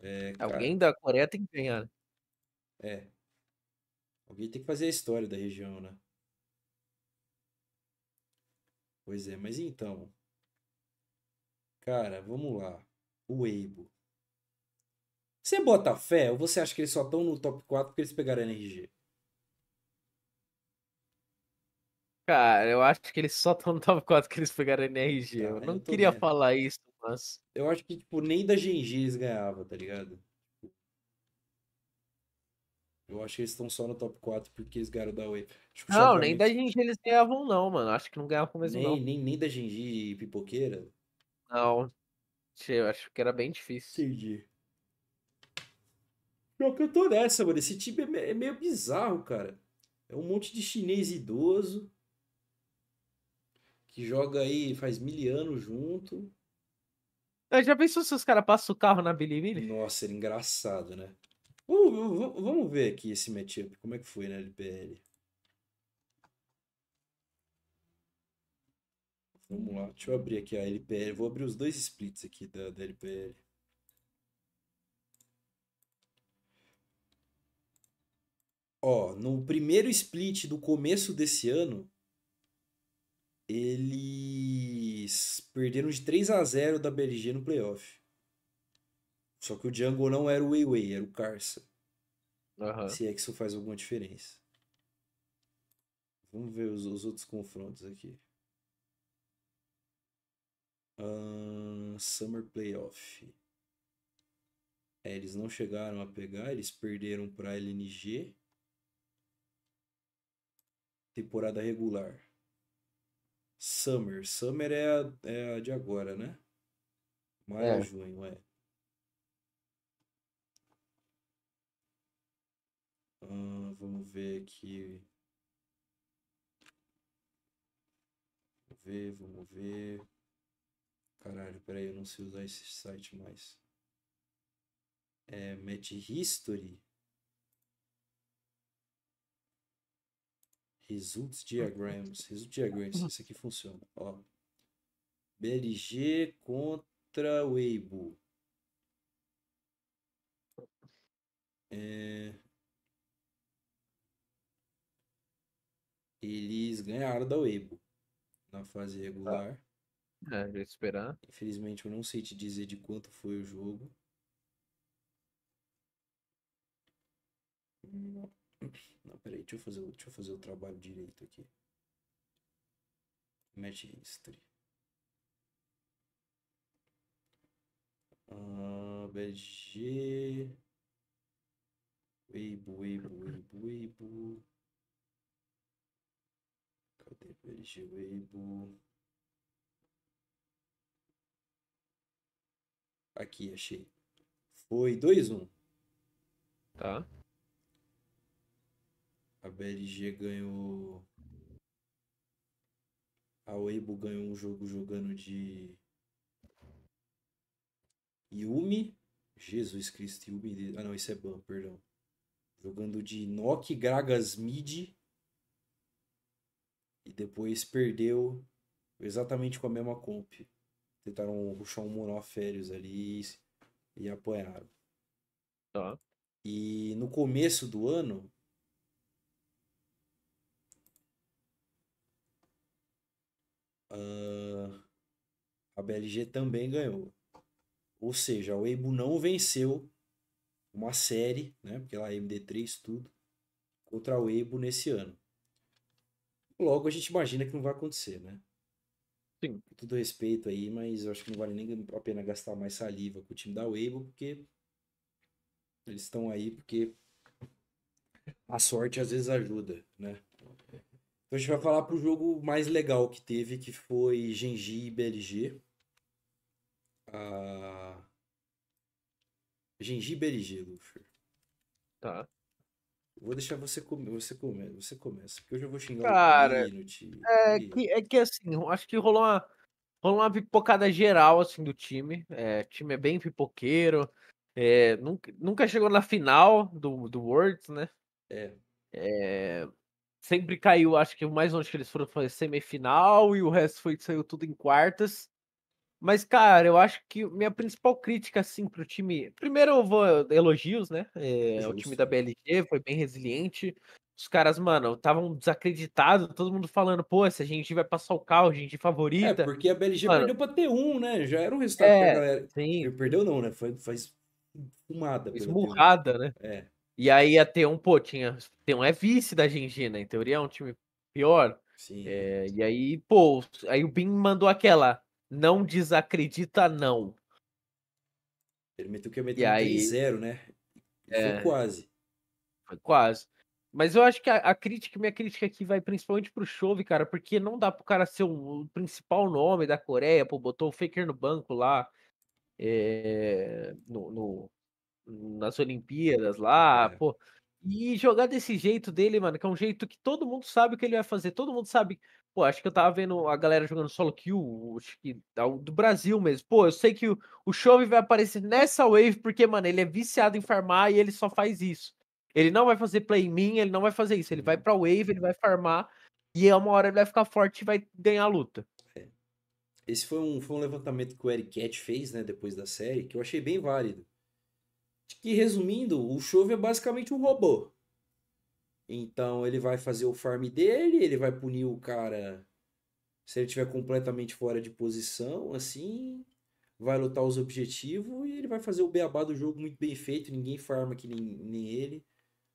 É, cara, Alguém da Coreia tem que ganhar. né? é. Alguém tem que fazer a história da região, né? Pois é, mas então. Cara, vamos lá. O Weibo. Você bota fé ou você acha que eles só estão no top 4 porque eles pegaram NRG? Cara, eu acho que eles só estão no top 4 que eles pegaram NRG. Tá, eu não eu queria vendo. falar isso, mas. Eu acho que, tipo, nem da Genji eles ganhavam, tá ligado? Eu acho que eles estão só no top 4 porque eles ganharam da Wave. Acho que o Não, nem da gente eles ganhavam, não, mano. Acho que não ganhavam mesmo, nem, não. nem, nem da Genji pipoqueira. Não. Eu acho que era bem difícil. Entendi. Pior que eu tô nessa, mano. Esse time é é meio bizarro, cara. É um monte de chinês idoso que joga aí faz mil anos junto. Ah, Já pensou se os caras passam o carro na Bilibili? Nossa, era engraçado, né? Vamos, vamos- vamos ver aqui esse matchup, como é que foi na LPL. Vamos lá, deixa eu abrir aqui a LPL. Vou abrir os dois splits aqui da, da LPL. Ó, no primeiro split do começo desse ano, eles perderam de 3 a 0 da BLG no playoff. Só que o Jungle não era o Weiwei, era o Karsa. Aham. Se é que isso faz alguma diferença. Vamos ver os, os outros confrontos aqui. Ahn, Summer Playoff. É, eles não chegaram a pegar, eles perderam para LNG. Temporada regular. Summer. Summer é a, é a de agora, né? Maio É. a junho, é. Ah, vamos ver aqui. Vamos ver, vamos ver. Caralho, peraí, eu não sei usar esse site mais. É Match History. Results Diagrams. Results Diagrams, esse aqui funciona. Ó. BLG contra Weibo. É... Eles ganharam da Weibo na fase regular. É, esperar. Infelizmente eu não sei te dizer de quanto foi o jogo. Não, peraí, deixa eu fazer, deixa eu fazer o trabalho direito aqui. Match History. Ah, BG. Weibo, Weibo, Weibo, Weibo. Cadê BG, Weibo? Aqui, achei. Foi 2-1. Tá. A BLG ganhou. A Weibo ganhou um jogo jogando de. Yumi. Jesus Cristo, Yumi. Ah, não, isso é Ban, perdão. Jogando de Nock, Gragas Mid. E depois perdeu exatamente com a mesma comp. Tentaram ruxar um monoférios ali e- e apanharam. Tá. E no começo do ano, ah, a BLG também ganhou. Ou seja, a Weibo não venceu uma série, né? Porque ela é MD3 tudo, contra a Weibo nesse ano. Logo a gente imagina que não vai acontecer, né? Sim. Com todo respeito aí, mas eu acho que não vale nem a pena gastar mais saliva com o time da Weibo, porque eles estão aí porque a sorte às vezes ajuda, né? Então a gente vai falar pro jogo mais legal que teve, que foi Genji e BLG. Ah... Genji e BLG, Luffy. Tá. Vou deixar você comer, você come, você começa, porque eu já vou xingar Cara, o Pinot. É que, é que assim, acho que rolou uma, rolou uma pipocada geral assim, do time. É, o time é bem pipoqueiro. é, nunca, nunca chegou na final do, do Worlds, né? É. É, sempre caiu, acho que o mais longe que eles foram foi semifinal e o resto foi saiu tudo em quartas. Mas, cara, eu acho que minha principal crítica, assim, pro time. Primeiro, eu vou elogios, né? É, o time da BLG foi bem resiliente. Os caras, mano, estavam desacreditados, todo mundo falando, pô, se a gente vai passar o carro, a gente É, favorita. porque a BLG Mano, perdeu pra T1, né? Já era um resultado É, pra galera. sim. Perdeu não, né? Foi, faz fumada pela T1. esmurrada, né? É. E aí a T1, pô, tinha. T1 é vice da Genji, né? Em teoria é um time pior. Sim. É, e aí, pô, aí o Bin mandou aquela. Não desacredita, não. Ele meteu que ia meter E um aí- 3-0, né? É. Foi quase. Foi quase. Mas eu acho que a, a crítica, minha crítica aqui vai principalmente pro Chove, cara, porque não dá pro cara ser o, o principal nome da Coreia, pô, botou o Faker no banco lá, é, no, no- nas Olimpíadas lá, É. pô. E jogar desse jeito dele, mano, que é um jeito que todo mundo sabe o que ele vai fazer, todo mundo sabe. Pô, acho que eu tava vendo a galera jogando solo kill, acho que do Brasil mesmo. Pô, eu sei que o, o Chove vai aparecer nessa wave porque, mano, ele é viciado em farmar e ele só faz isso. Ele não vai fazer play in mim, ele não vai fazer isso. Ele vai Uhum. pra wave, ele vai farmar e é uma hora ele vai ficar forte e vai ganhar a luta. Esse foi um, foi um levantamento que o Eric Cat fez, né, depois da série, que eu achei bem válido. Que, resumindo, o Chove é basicamente um robô. Então, ele vai fazer o farm dele, ele vai punir o cara se ele estiver completamente fora de posição, assim, vai lutar os objetivos e ele vai fazer o beabá do jogo muito bem feito, ninguém farma que nem, nem ele.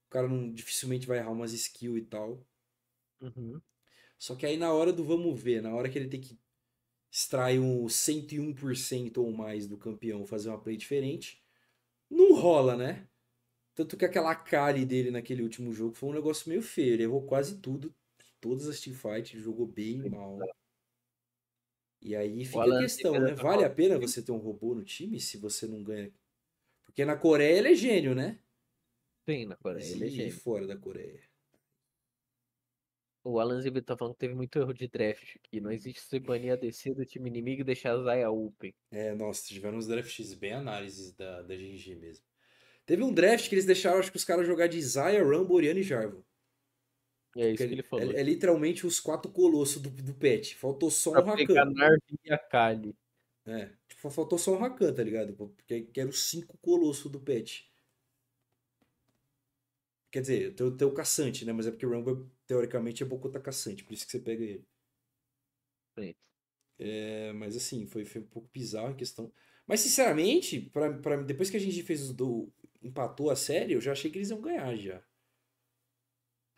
O cara não, dificilmente vai errar umas skills e tal. Uhum. Só que aí na hora do vamos ver, na hora que ele tem que extrair um 101% ou mais do campeão, fazer uma play diferente, não rola, né? Tanto que aquela Kali dele naquele último jogo foi um negócio meio feio. Ele errou quase tudo, todas as teamfights, jogou bem mal. E aí fica a questão, né? tá Vale a pena você ter um robô no time se você não ganha? Porque na Coreia ele é gênio, né? Sim, na Coreia, ele é gênio. fora da Coreia. O Alan Zibit tá falando que teve muito erro de draft aqui. Não existe você banir a DC do time inimigo e deixar a Zaya open. É, nossa, tiveram uns drafts bem análises da, da GG mesmo. Teve um draft que eles deixaram, acho que os caras jogar de Zaya, Rumble, Oriana e Jarvan. E é isso Que ele é, falou. é literalmente os quatro colossos do, do pet. Faltou só um Pra Rakan. Narvi e a Kali. É, tipo, faltou só um Rakan, tá ligado? Porque que eram os cinco colossos do pet. Quer dizer, tem, o- tem o caçante, né? Mas é porque o Rumble, teoricamente, é Bokota caçante, por isso que você pega ele. Sim. É, mas assim, foi, foi um pouco bizarro a questão. Mas sinceramente, pra, pra, depois que a gente fez os do. Empatou a série, eu já achei que eles iam ganhar já.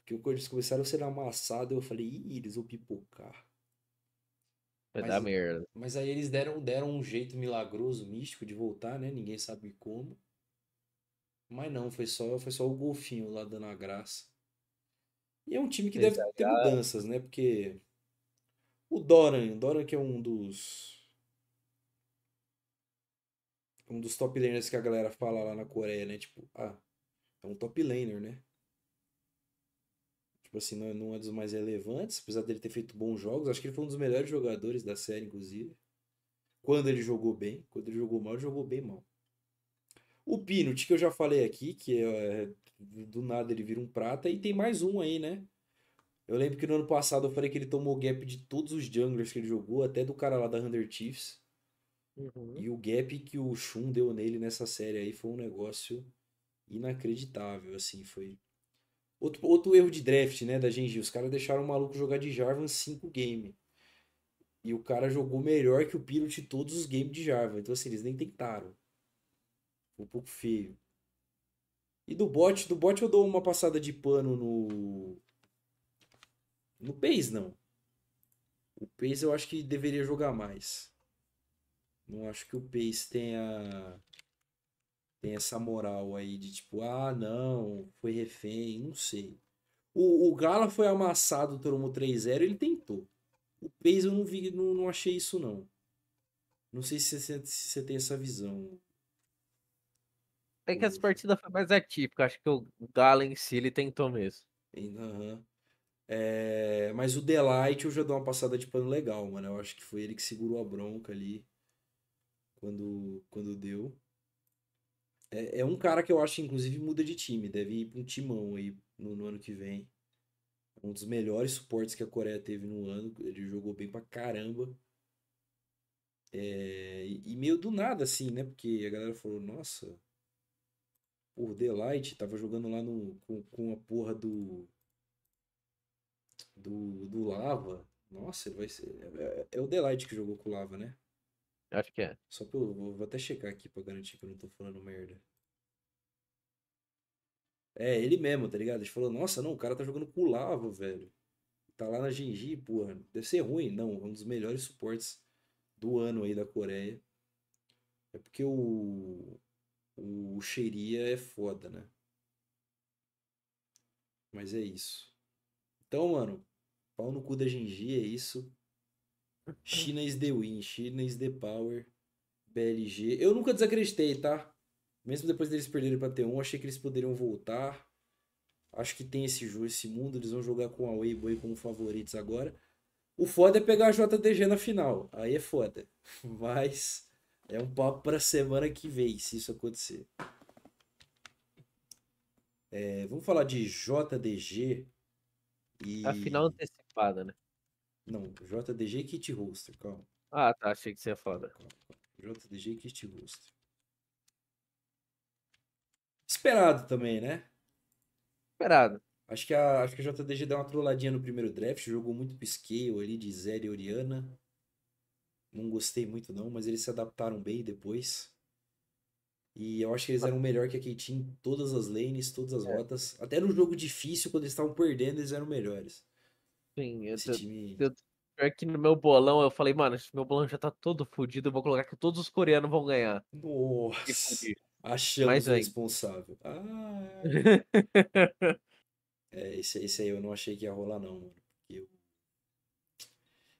Porque quando eles começaram a ser amassados, eu falei, ih, eles vão pipocar. Vai Mas- dar merda. Mas aí eles deram, deram um jeito milagroso, místico de voltar, né? Ninguém sabe como. Mas não, foi só, foi só o golfinho lá dando a graça. E é um time que deve ter mudanças, né? Porque o Doran, o Doran que é um dos um dos top laners que a galera fala lá na Coreia, né? Tipo, ah, é um top laner, né? Tipo assim, não é, é dos mais relevantes, apesar dele ter feito bons jogos. Acho que ele foi um dos melhores jogadores da série, inclusive. Quando ele jogou bem. Quando ele jogou mal, ele jogou bem mal. O Pinot, que eu já falei aqui, que é, do nada ele vira um prata. E tem mais um aí, né? Eu lembro que no ano passado eu falei que ele tomou gap de todos os junglers que ele jogou, até do cara lá da Hunter Chiefs. Uhum. E o gap que o Shun deu nele nessa série aí foi um negócio inacreditável, assim, foi... Outro, outro erro de draft, né, da Genji, os caras deixaram o maluco jogar de Jarvan 5 game. E o cara jogou melhor que o Pilot todos os games de Jarvan, então assim, eles nem tentaram. Foi um pouco feio. E do bot, do bot eu dou uma passada de pano no... No Pace, não. O Pace eu acho que deveria jogar mais. Não acho que o Pace tenha tem essa moral aí de tipo, ah, não, foi refém, não sei. O, o Gala foi amassado, tomou 3-0, ele tentou. O Pace eu não vi, não, não achei isso não. Não sei se você, se você tem essa visão. É que essa partida foi mais atípica. Acho que o Gala em si ele tentou mesmo. Aham. É, mas o Delight eu já dou uma passada de pano legal, mano. Eu acho que foi ele que segurou a bronca ali quando, quando deu. É, é um cara que eu acho, inclusive, muda de time. Deve ir pra um timão aí no, no ano que vem. Um dos melhores suportes que a Coreia teve no ano. Ele jogou bem pra caramba. É, e meio do nada, assim, né? Porque a galera falou, nossa, o Delight tava jogando lá no, com, com a porra do, do, do Lava. Nossa, ele vai ser. É, é o Delight que jogou com o Lava, né? Acho que é. Só que eu vou, até checar aqui pra garantir que eu não tô falando merda. É, ele mesmo, tá ligado? Ele falou, nossa, não, o cara tá jogando com o Lava, velho. Tá lá na Genji, porra. Deve ser ruim. Não, é um dos melhores suportes do ano aí da Coreia. É porque o. O Xeria é foda, né? Mas é isso. Então, mano, pau no cu da Genji, é isso. China is the win, China is the power. BLG. Eu nunca desacreditei, tá? Mesmo depois deles perderem pra T1, achei que eles poderiam voltar. Acho que tem esse jogo, esse mundo, eles vão jogar com a Weibo aí como favoritos agora. O foda é pegar a JDG na final. Aí é foda. Mas é um papo pra semana que vem, se isso acontecer. É, vamos falar de JDG e. A final antecipada, né? Não, JDG Kit Roster, calma. Ah, tá. Achei que você ia falar. calma. JDG Kit Roster. Esperado também, né? Esperado. Acho que, a, acho que a JDG deu uma trolladinha no primeiro draft, jogou muito pisqueio ali de Zé e Oriana. Não gostei muito não, mas eles se adaptaram bem depois. E eu acho que eles eram melhor que a KT em todas as lanes, todas as É. rotas. Até no jogo difícil, quando eles estavam perdendo, eles eram melhores. Sim, eu, Esse eu, time. eu- pior que no meu bolão eu falei, mano, esse meu bolão já tá todo fodido, eu vou colocar que todos os coreanos vão ganhar. Nossa! Achamos Mas o aí. responsável. Ah! É, esse, esse aí eu não achei que ia rolar, não, mano. Porque eu-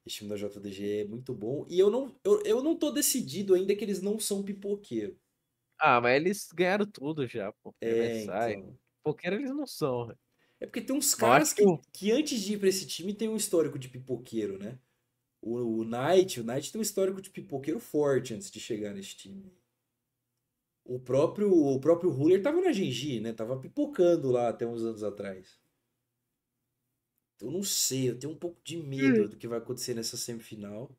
Esse time da JDG é muito bom. E eu não, eu, eu não tô decidido ainda que eles não são pipoqueiro. Ah, mas eles ganharam tudo já, pô. É, então. Poker eles não são. É porque tem uns caras que, que antes de ir pra esse time tem um histórico de pipoqueiro, né? O, o Knight, o Knight tem um histórico de pipoqueiro forte antes de chegar nesse time. O próprio, o próprio Ruler tava na Genji, né? Tava pipocando lá até uns anos atrás. Eu não sei, eu tenho um pouco de medo do que vai acontecer nessa semifinal.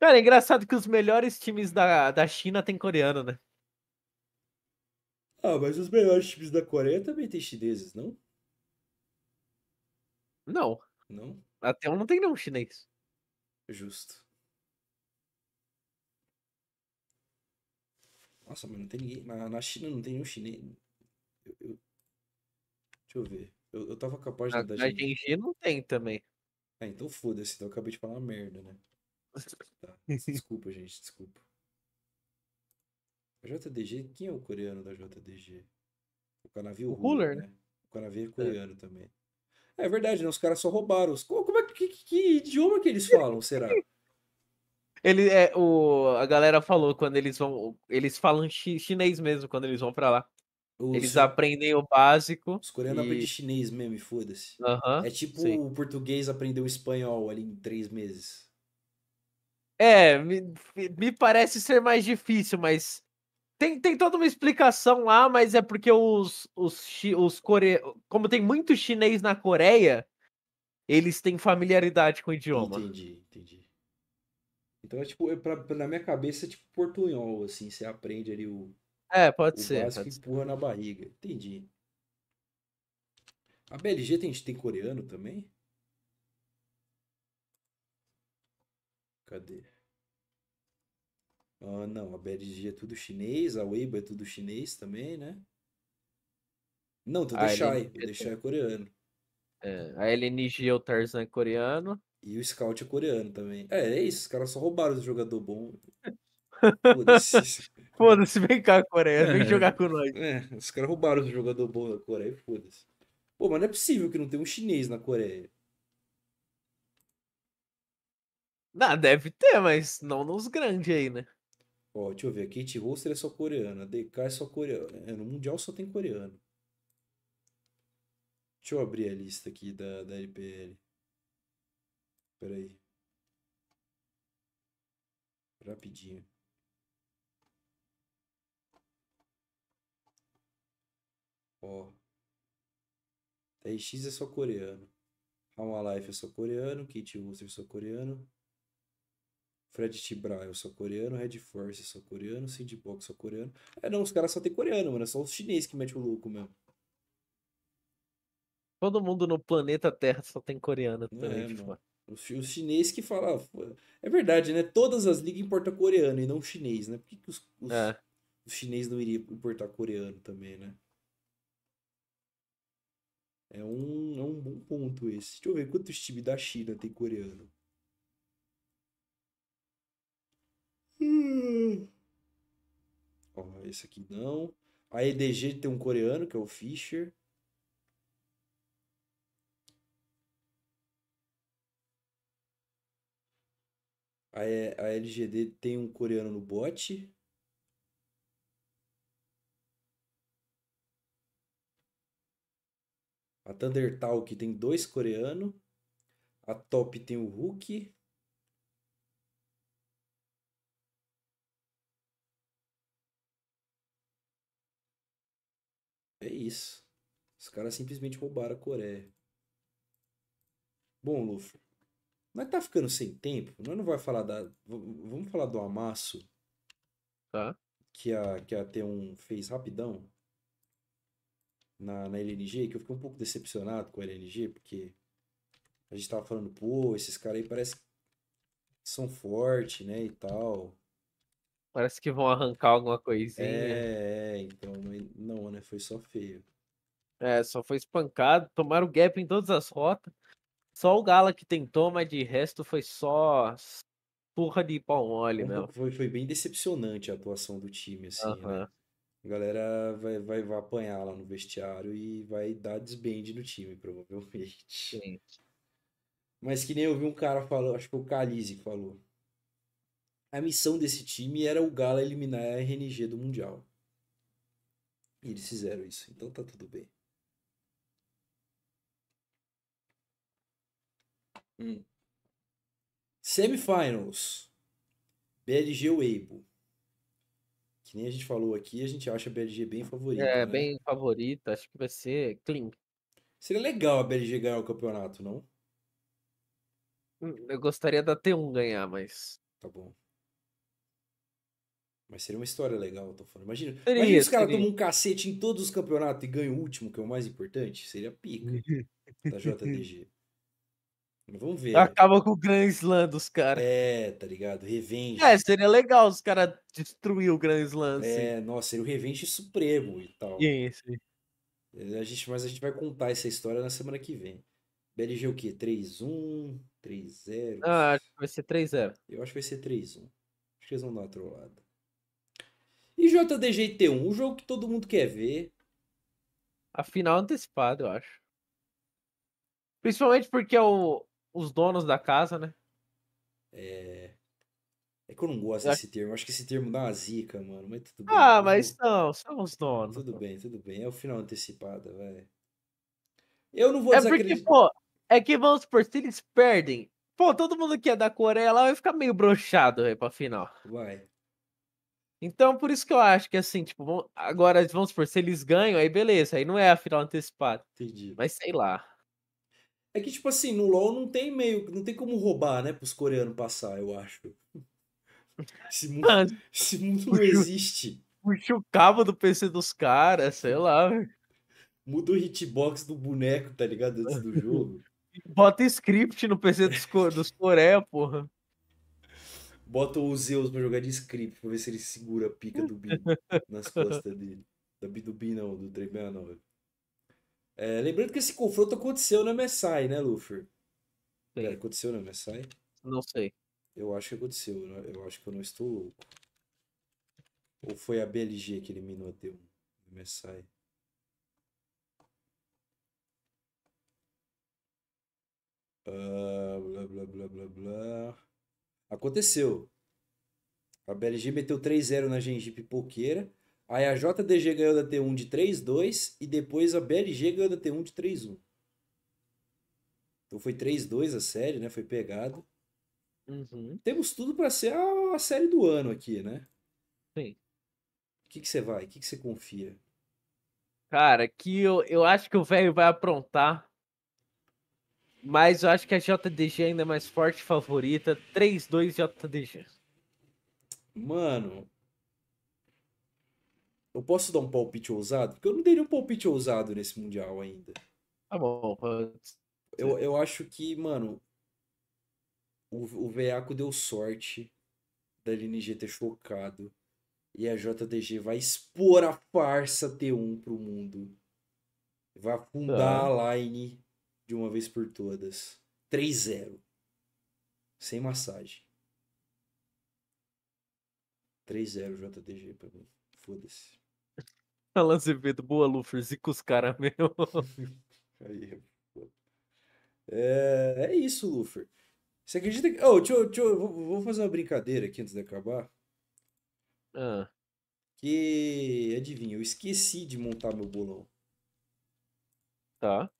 Cara, é engraçado que os melhores times da, da China tem coreano, né? Ah, mas os melhores times da Coreia também tem chineses, não? Não. Não? Até um não tem nenhum chinês. Justo. Nossa, mas não tem ninguém. Na, na China não tem nenhum chinês. Eu- eu- Deixa eu ver. Eu, eu tava a página Na, da na Genji. Genji não tem também. Ah, então foda-se. Então eu acabei de falar merda, né? Tá. Desculpa, gente. Desculpa. A JDG, quem é o coreano da JDG? O Canavi O Ruler, né? O Canavi é coreano também. É verdade, né? Os caras só roubaram. Os... Co- Como é que, que, que idioma que eles falam, será? Ele é o a galera falou quando eles vão, eles falam chi- chinês mesmo quando eles vão pra lá. Os, Eles aprendem o básico. os coreanos e- aprendem chinês mesmo e foda-se. Aham. É tipo sim. o português aprendeu espanhol ali em três meses. É, me, me parece ser mais difícil, mas tem, tem toda uma explicação lá, mas é porque os, os, os core... como tem muito chinês na Coreia, eles têm familiaridade com o idioma. Entendi, entendi. Então é tipo, é pra, na minha cabeça é tipo portunhol, assim, você aprende ali o, É, pode o ser. básico pode e ser. empurra na barriga. Entendi. A BLG tem, tem coreano também? Cadê? Ah, não, a BLG é tudo chinês, a Weibo é tudo chinês também, né? Não, Ah, Deixai, o Deixai é coreano. É, a LNG é o Tarzan coreano. E o Scout é coreano também. É, é isso, os caras só roubaram o jogador bom. Foda-se. Foda-se, vem cá, Coreia, vem É. jogar com nós. É, os caras roubaram o jogador bom da Coreia, foda-se. Pô, mas não é possível que não tenha um chinês na Coreia. Não, deve ter, mas não nos grandes aí, né? Ó, deixa eu ver, Kate Roster é só coreana, DK é só coreana. É, no Mundial só tem coreano. Deixa eu abrir a lista aqui da, da LPL. Pera aí. Rapidinho. Ó. TRX é só coreano. How Life eu sou coreano, Kate Rooster eu sou coreano. Fred Tibra eu sou coreano, Red Force eu sou coreano, Cindy Box eu sou coreano. É não, os caras só tem coreano, mano. É só os chineses que metem o louco mesmo. Todo mundo no planeta Terra só tem coreano É, também. tipo, mano. Os, os chineses que falam. ah, É verdade, né? Todas as ligas importam coreano e não chinês, né? Por que, que os, os, é. os chineses não iriam importar coreano também, né? É um, é um bom ponto esse. Deixa eu ver quantos times da China tem coreano. Hum. Ó, esse aqui não. A EDG tem um coreano, que é o Fischer. A, a LGD tem um coreano no bot. A Thunder Talk tem dois coreanos. A Top tem o Hulk. É isso. Os caras simplesmente roubaram a Coreia. Bom, Luffy. Nós tá ficando sem tempo. Nós não vai falar da. Vamos falar do amasso Tá. que a, que a T1 fez rapidão na, na LNG, que eu fiquei um pouco decepcionado com a LNG, porque a gente tava falando, pô, esses caras aí parece que são fortes, né, e tal. Parece que vão arrancar alguma coisinha. É, é, então, não, né, foi só feio. É, só foi espancado. Tomaram gap em todas as rotas. Só o Gala que tentou, mas de resto foi só porra de pau mole mesmo. pouco- foi, foi bem decepcionante a atuação do time, assim, né? Aham. A galera vai, vai, vai apanhar lá no vestiário e vai dar desband no time, provavelmente. Sim. Mas que nem eu vi um cara falando, acho que o Calize falou. A missão desse time era o Gala eliminar a RNG do Mundial. E eles fizeram isso, então tá tudo bem. Hum. Semifinals. BLG Weibo. Que nem a gente falou aqui, a gente acha a BLG bem favorita, É, né? bem favorita. Acho que vai ser clean. Seria legal a BLG ganhar o campeonato, não? Hum, Eu gostaria da T1 ganhar, mas. Tá bom. Mas seria uma história legal, eu tô falando. Imagina, Seria, imagina os caras tomam um cacete em todos os campeonatos e ganham o último, que é o mais importante. Seria pica da JDG. Mas vamos ver. né? Acaba com o Grand Slam dos caras. É, tá ligado? Revenge. É, seria legal os caras destruir o Grand Slam, assim. É, nossa, seria o Revenge Supremo e tal. Sim, sim. É, A gente, mas a gente vai contar essa história na semana que vem. BLG o quê? 3-1, 3-0? Ah, acho que vai ser 3-0. Eu acho que vai ser 3-1. Acho que eles vão dar uma trollada. E JDG e T1, um jogo que todo mundo quer ver. A final antecipada, eu acho. Principalmente porque é o, os donos da casa, né? É... é que eu não gosto desse termo. Acho que esse termo dá uma zica, mano. Mas tudo bem. Ah, mas não, são os donos. Tudo bem, tudo bem. É o final antecipada, vai. Eu não vou É porque, pô, é que vamos supor, se eles perdem, pô, todo mundo que é da Coreia lá vai ficar meio broxado aí pra final. Vai. Então, por isso que eu acho que assim, tipo, agora vamos supor, se eles ganham, aí beleza, aí não é a final antecipada. Entendi. Mas sei lá. É que, tipo assim, no LoL não tem meio. Não tem como roubar, né? Pros coreanos passar, eu acho. Esse mundo, Mano, esse mundo não existe. puxa o cabo do PC dos caras, sei lá. velho. Muda o hitbox do boneco, tá ligado? Antes do jogo. Bota script no PC dos, dos Coreia, porra. Bota o Zeus pra jogar de script pra ver se ele segura a pica do Bin nas costas dele. Da do Bin não, do 369. É, lembrando que esse confronto aconteceu na MSI, né, Luffy? É, aconteceu na MSI? Não sei. Eu acho que aconteceu, né? eu acho que eu não estou louco. Ou foi a BLG que eliminou a T1 no MSI? Ah, blá blá blá blá blá. Aconteceu. A BLG meteu 3-0 na Gengipe Poqueira. Aí a JDG ganhou da T1 de 3-2 e depois a BLG ganhou da T1 de 3-1. Então foi 3-2 a série, né? Foi pegado. Uhum. Temos tudo pra ser a, a série do ano aqui, né? Sim. O que que você vai? O que que você confia? Cara, que eu, eu acho que o velho vai aprontar. Mas eu acho que a JDG ainda é mais forte favorita. 3-2 JDG. Mano. Eu posso dar um palpite ousado? Porque eu não daria um palpite ousado nesse Mundial ainda. Tá bom. Eu, eu acho que, mano. O, o Veaco deu sorte da LNG ter chocado. E a JDG vai expor a farsa T1 pro mundo. Vai afundar a line de uma vez por todas. 3-0. Sem massagem. 3-0 JDG pra mim. Foda-se. Alan Azevedo, boa Luffers e com os caras mesmo. Aí, é é, é isso, Luffy. Você acredita que. Oh, deixa eu, deixa eu- vou, vou fazer uma brincadeira aqui antes de acabar. Ah, Que, adivinha, eu esqueci de montar meu bolão. tá.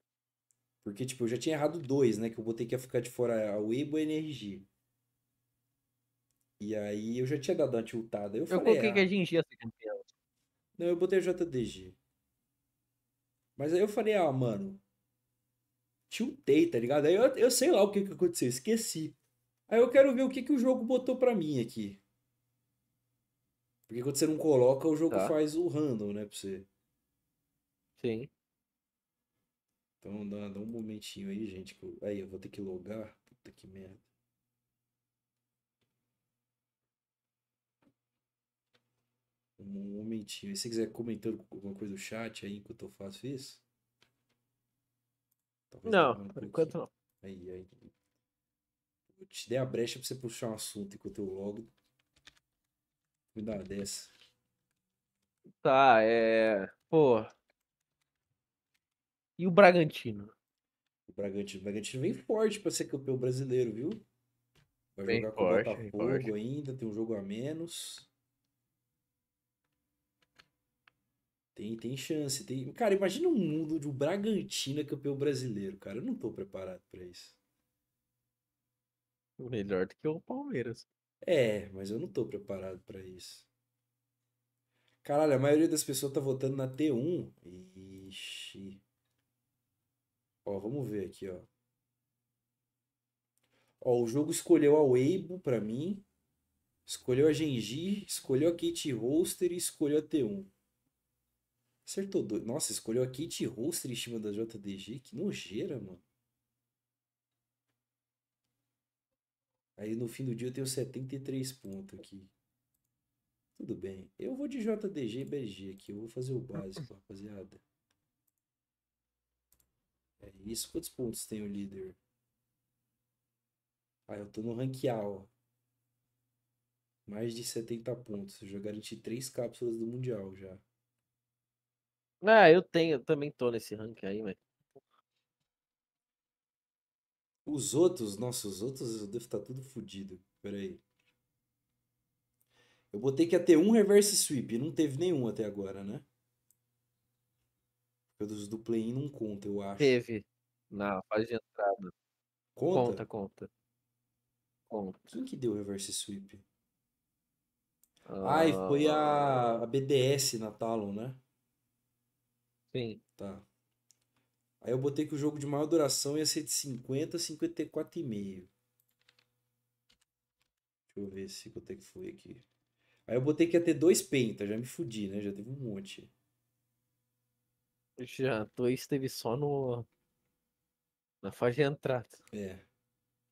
Porque, tipo, eu já tinha errado dois, né? Que eu botei que ia ficar de fora a Weibo e a NRG. E aí eu já tinha dado uma tiltada. Eu Eu falei, coloquei ah, que a gente ia ser campeão. Não, eu botei JDG. Mas aí eu falei, ah, mano. Tiltei, tá ligado? Aí eu, eu sei lá o que que aconteceu, esqueci. Aí eu quero ver o que que o jogo botou pra mim aqui. Porque quando você não coloca, o jogo Tá. faz o random, né, pra você. Sim. Então dá, dá um momentinho aí, gente. Que eu... Aí eu vou ter que logar. Puta que merda. Um momentinho. E se você quiser comentando alguma coisa no chat aí enquanto eu faço isso? Talvez Não, um por enquanto não. Aí, aí. Eu te dei a brecha pra você puxar um assunto enquanto eu logo. Me dá uma dessa. Tá, é. Pô. E o Bragantino? O Bragantino, o Bragantino vem forte pra ser campeão brasileiro, viu? Vai Vem jogar com forte, o vem Botafogo ainda, tem um jogo a menos. Tem, tem chance. Tem... Cara, imagina um mundo de um Bragantino é campeão brasileiro, cara. Eu não tô preparado pra isso. Melhor do que o Palmeiras. É, mas eu não tô preparado pra isso. Caralho, a maioria das pessoas tá votando na T1. Ixi. Ó, vamos ver aqui, ó. Ó, o jogo escolheu a Weibo pra mim. Escolheu a Genji, escolheu a Kate Holster e escolheu a T1. Acertou dois. Nossa, escolheu a Kate Holster em cima da JDG. Que nojeira, mano. Aí no fim do dia eu tenho 73 pontos aqui. Tudo bem. Eu vou de JDG e BG aqui. Eu vou fazer o básico, rapaziada. É isso. Quantos pontos tem o líder? Ah, eu tô no ó. Mais de 70 pontos. Eu já garanti três cápsulas do Mundial já. Ah, eu tenho, eu também tô nesse ranking aí, mas. Os outros, nossa, os outros eu devo estar tudo fodido. Pera aí. Eu botei que ia ter um reverse sweep. Não teve nenhum até agora, né? Dos do play-in não conta, eu acho. Teve. Na fase de entrada. Conta? Conta, conta. Conta. Quem que deu reverse sweep? Ai, foi a, a BDS na Talon, né? Sim. Tá. Aí eu botei que o jogo de maior duração ia ser de 50 a 54,5. Deixa eu ver se quanto é que foi aqui. Aí eu botei que ia ter dois penta, já me fudi, né? Já teve um monte. Já, dois teve só no. Na fase de entrada. É.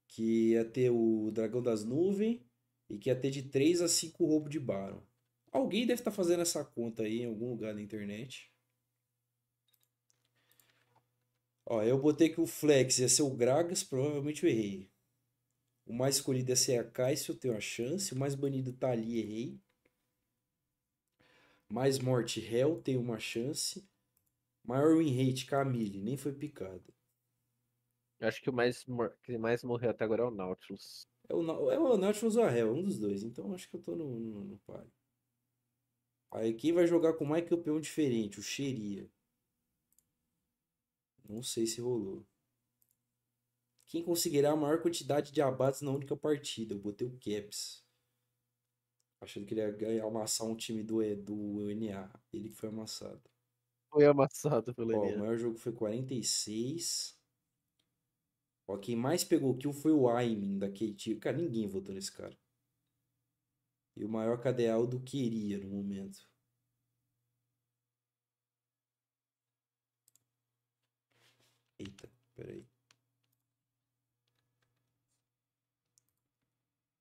Que ia ter o Dragão das Nuvens e que ia ter de 3 a 5 roubo de Baron. Alguém deve estar fazendo essa conta aí em algum lugar na internet. Ó, eu botei que o Flex ia ser o Gragas, provavelmente eu errei. O mais escolhido ia ser a Kai'Sa, eu tenho a chance. O mais banido tá ali, errei. Mais morte, Hell, tenho uma chance. Maior win rate, Camille, nem foi picada. Acho que o mais, que mais morreu até agora é o Nautilus. É o, é o Nautilus ou a Hell, um dos dois. Então acho que eu tô no, no, no páreo. Aí quem vai jogar com mais campeão diferente? O Xeria. Não sei se rolou. Quem conseguirá a maior quantidade de abates na única partida? Eu botei o Caps. Achando que ele ia ganhar, amassar um time do, do NA. Ele foi amassado. Foi amassado pelo Ó, o maior jogo foi 46. Ó, quem mais pegou kill foi o Aimin da KT. Cara, ninguém votou nesse cara. E o maior KDA do queria no momento. Eita, peraí.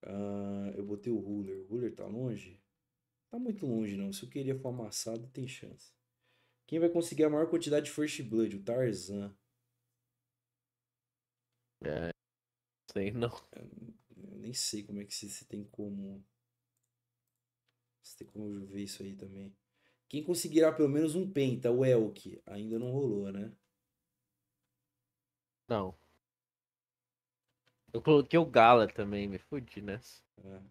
Ah, eu botei o ruler. O ruler tá longe? Tá muito longe não. Se eu queria for amassado, tem chance. Quem vai conseguir a maior quantidade de First Blood? O Tarzan. É, sei não. Eu nem sei como é que se, se tem como. Se tem como ver isso aí também. Quem conseguirá pelo menos um penta? O Elk. Ainda não rolou, né? Não. Eu coloquei o Gala também, me fudi nessa. É.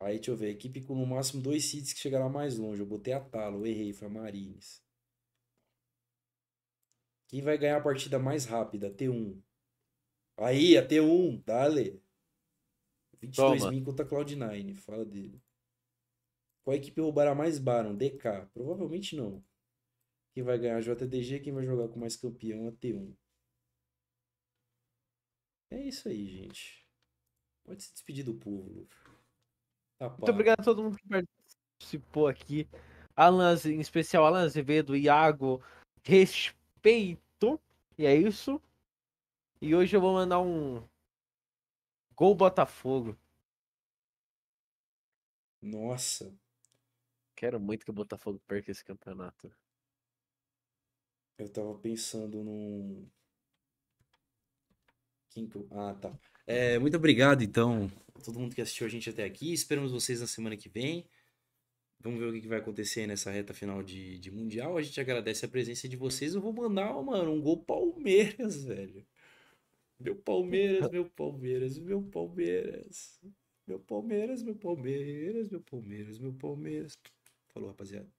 Aí, deixa eu ver. Equipe com no máximo dois seeds que chegará mais longe. Eu botei a Talo, eu errei, foi a Marines. Quem vai ganhar a partida mais rápida? T1. Aí, a T1, dale. 22 Toma. mil contra a Cloud9. Fala dele. Qual equipe roubará mais Baron? DK. Provavelmente não. Quem vai ganhar? JDG. Quem vai jogar com mais campeão? A T1. É isso aí, gente. Pode se despedir do povo, Luffy. Tá Muito pago. obrigado a todo mundo que participou aqui. Alan, em especial Alan Azevedo, Iago, respeito. E é isso. E hoje eu vou mandar um Gol Botafogo. Nossa. Quero muito que o Botafogo perca esse campeonato. Eu tava pensando num. Eu... Ah, tá. É, muito obrigado, então, todo mundo que assistiu a gente até aqui. Esperamos vocês na semana que vem. Vamos ver o que que vai acontecer nessa reta final de, de Mundial. A gente agradece a presença de vocês. Eu vou mandar, mano, um gol Palmeiras, velho. Meu Palmeiras, meu Palmeiras, meu Palmeiras. Meu Palmeiras, meu Palmeiras, meu Palmeiras, meu Palmeiras. Falou, rapaziada.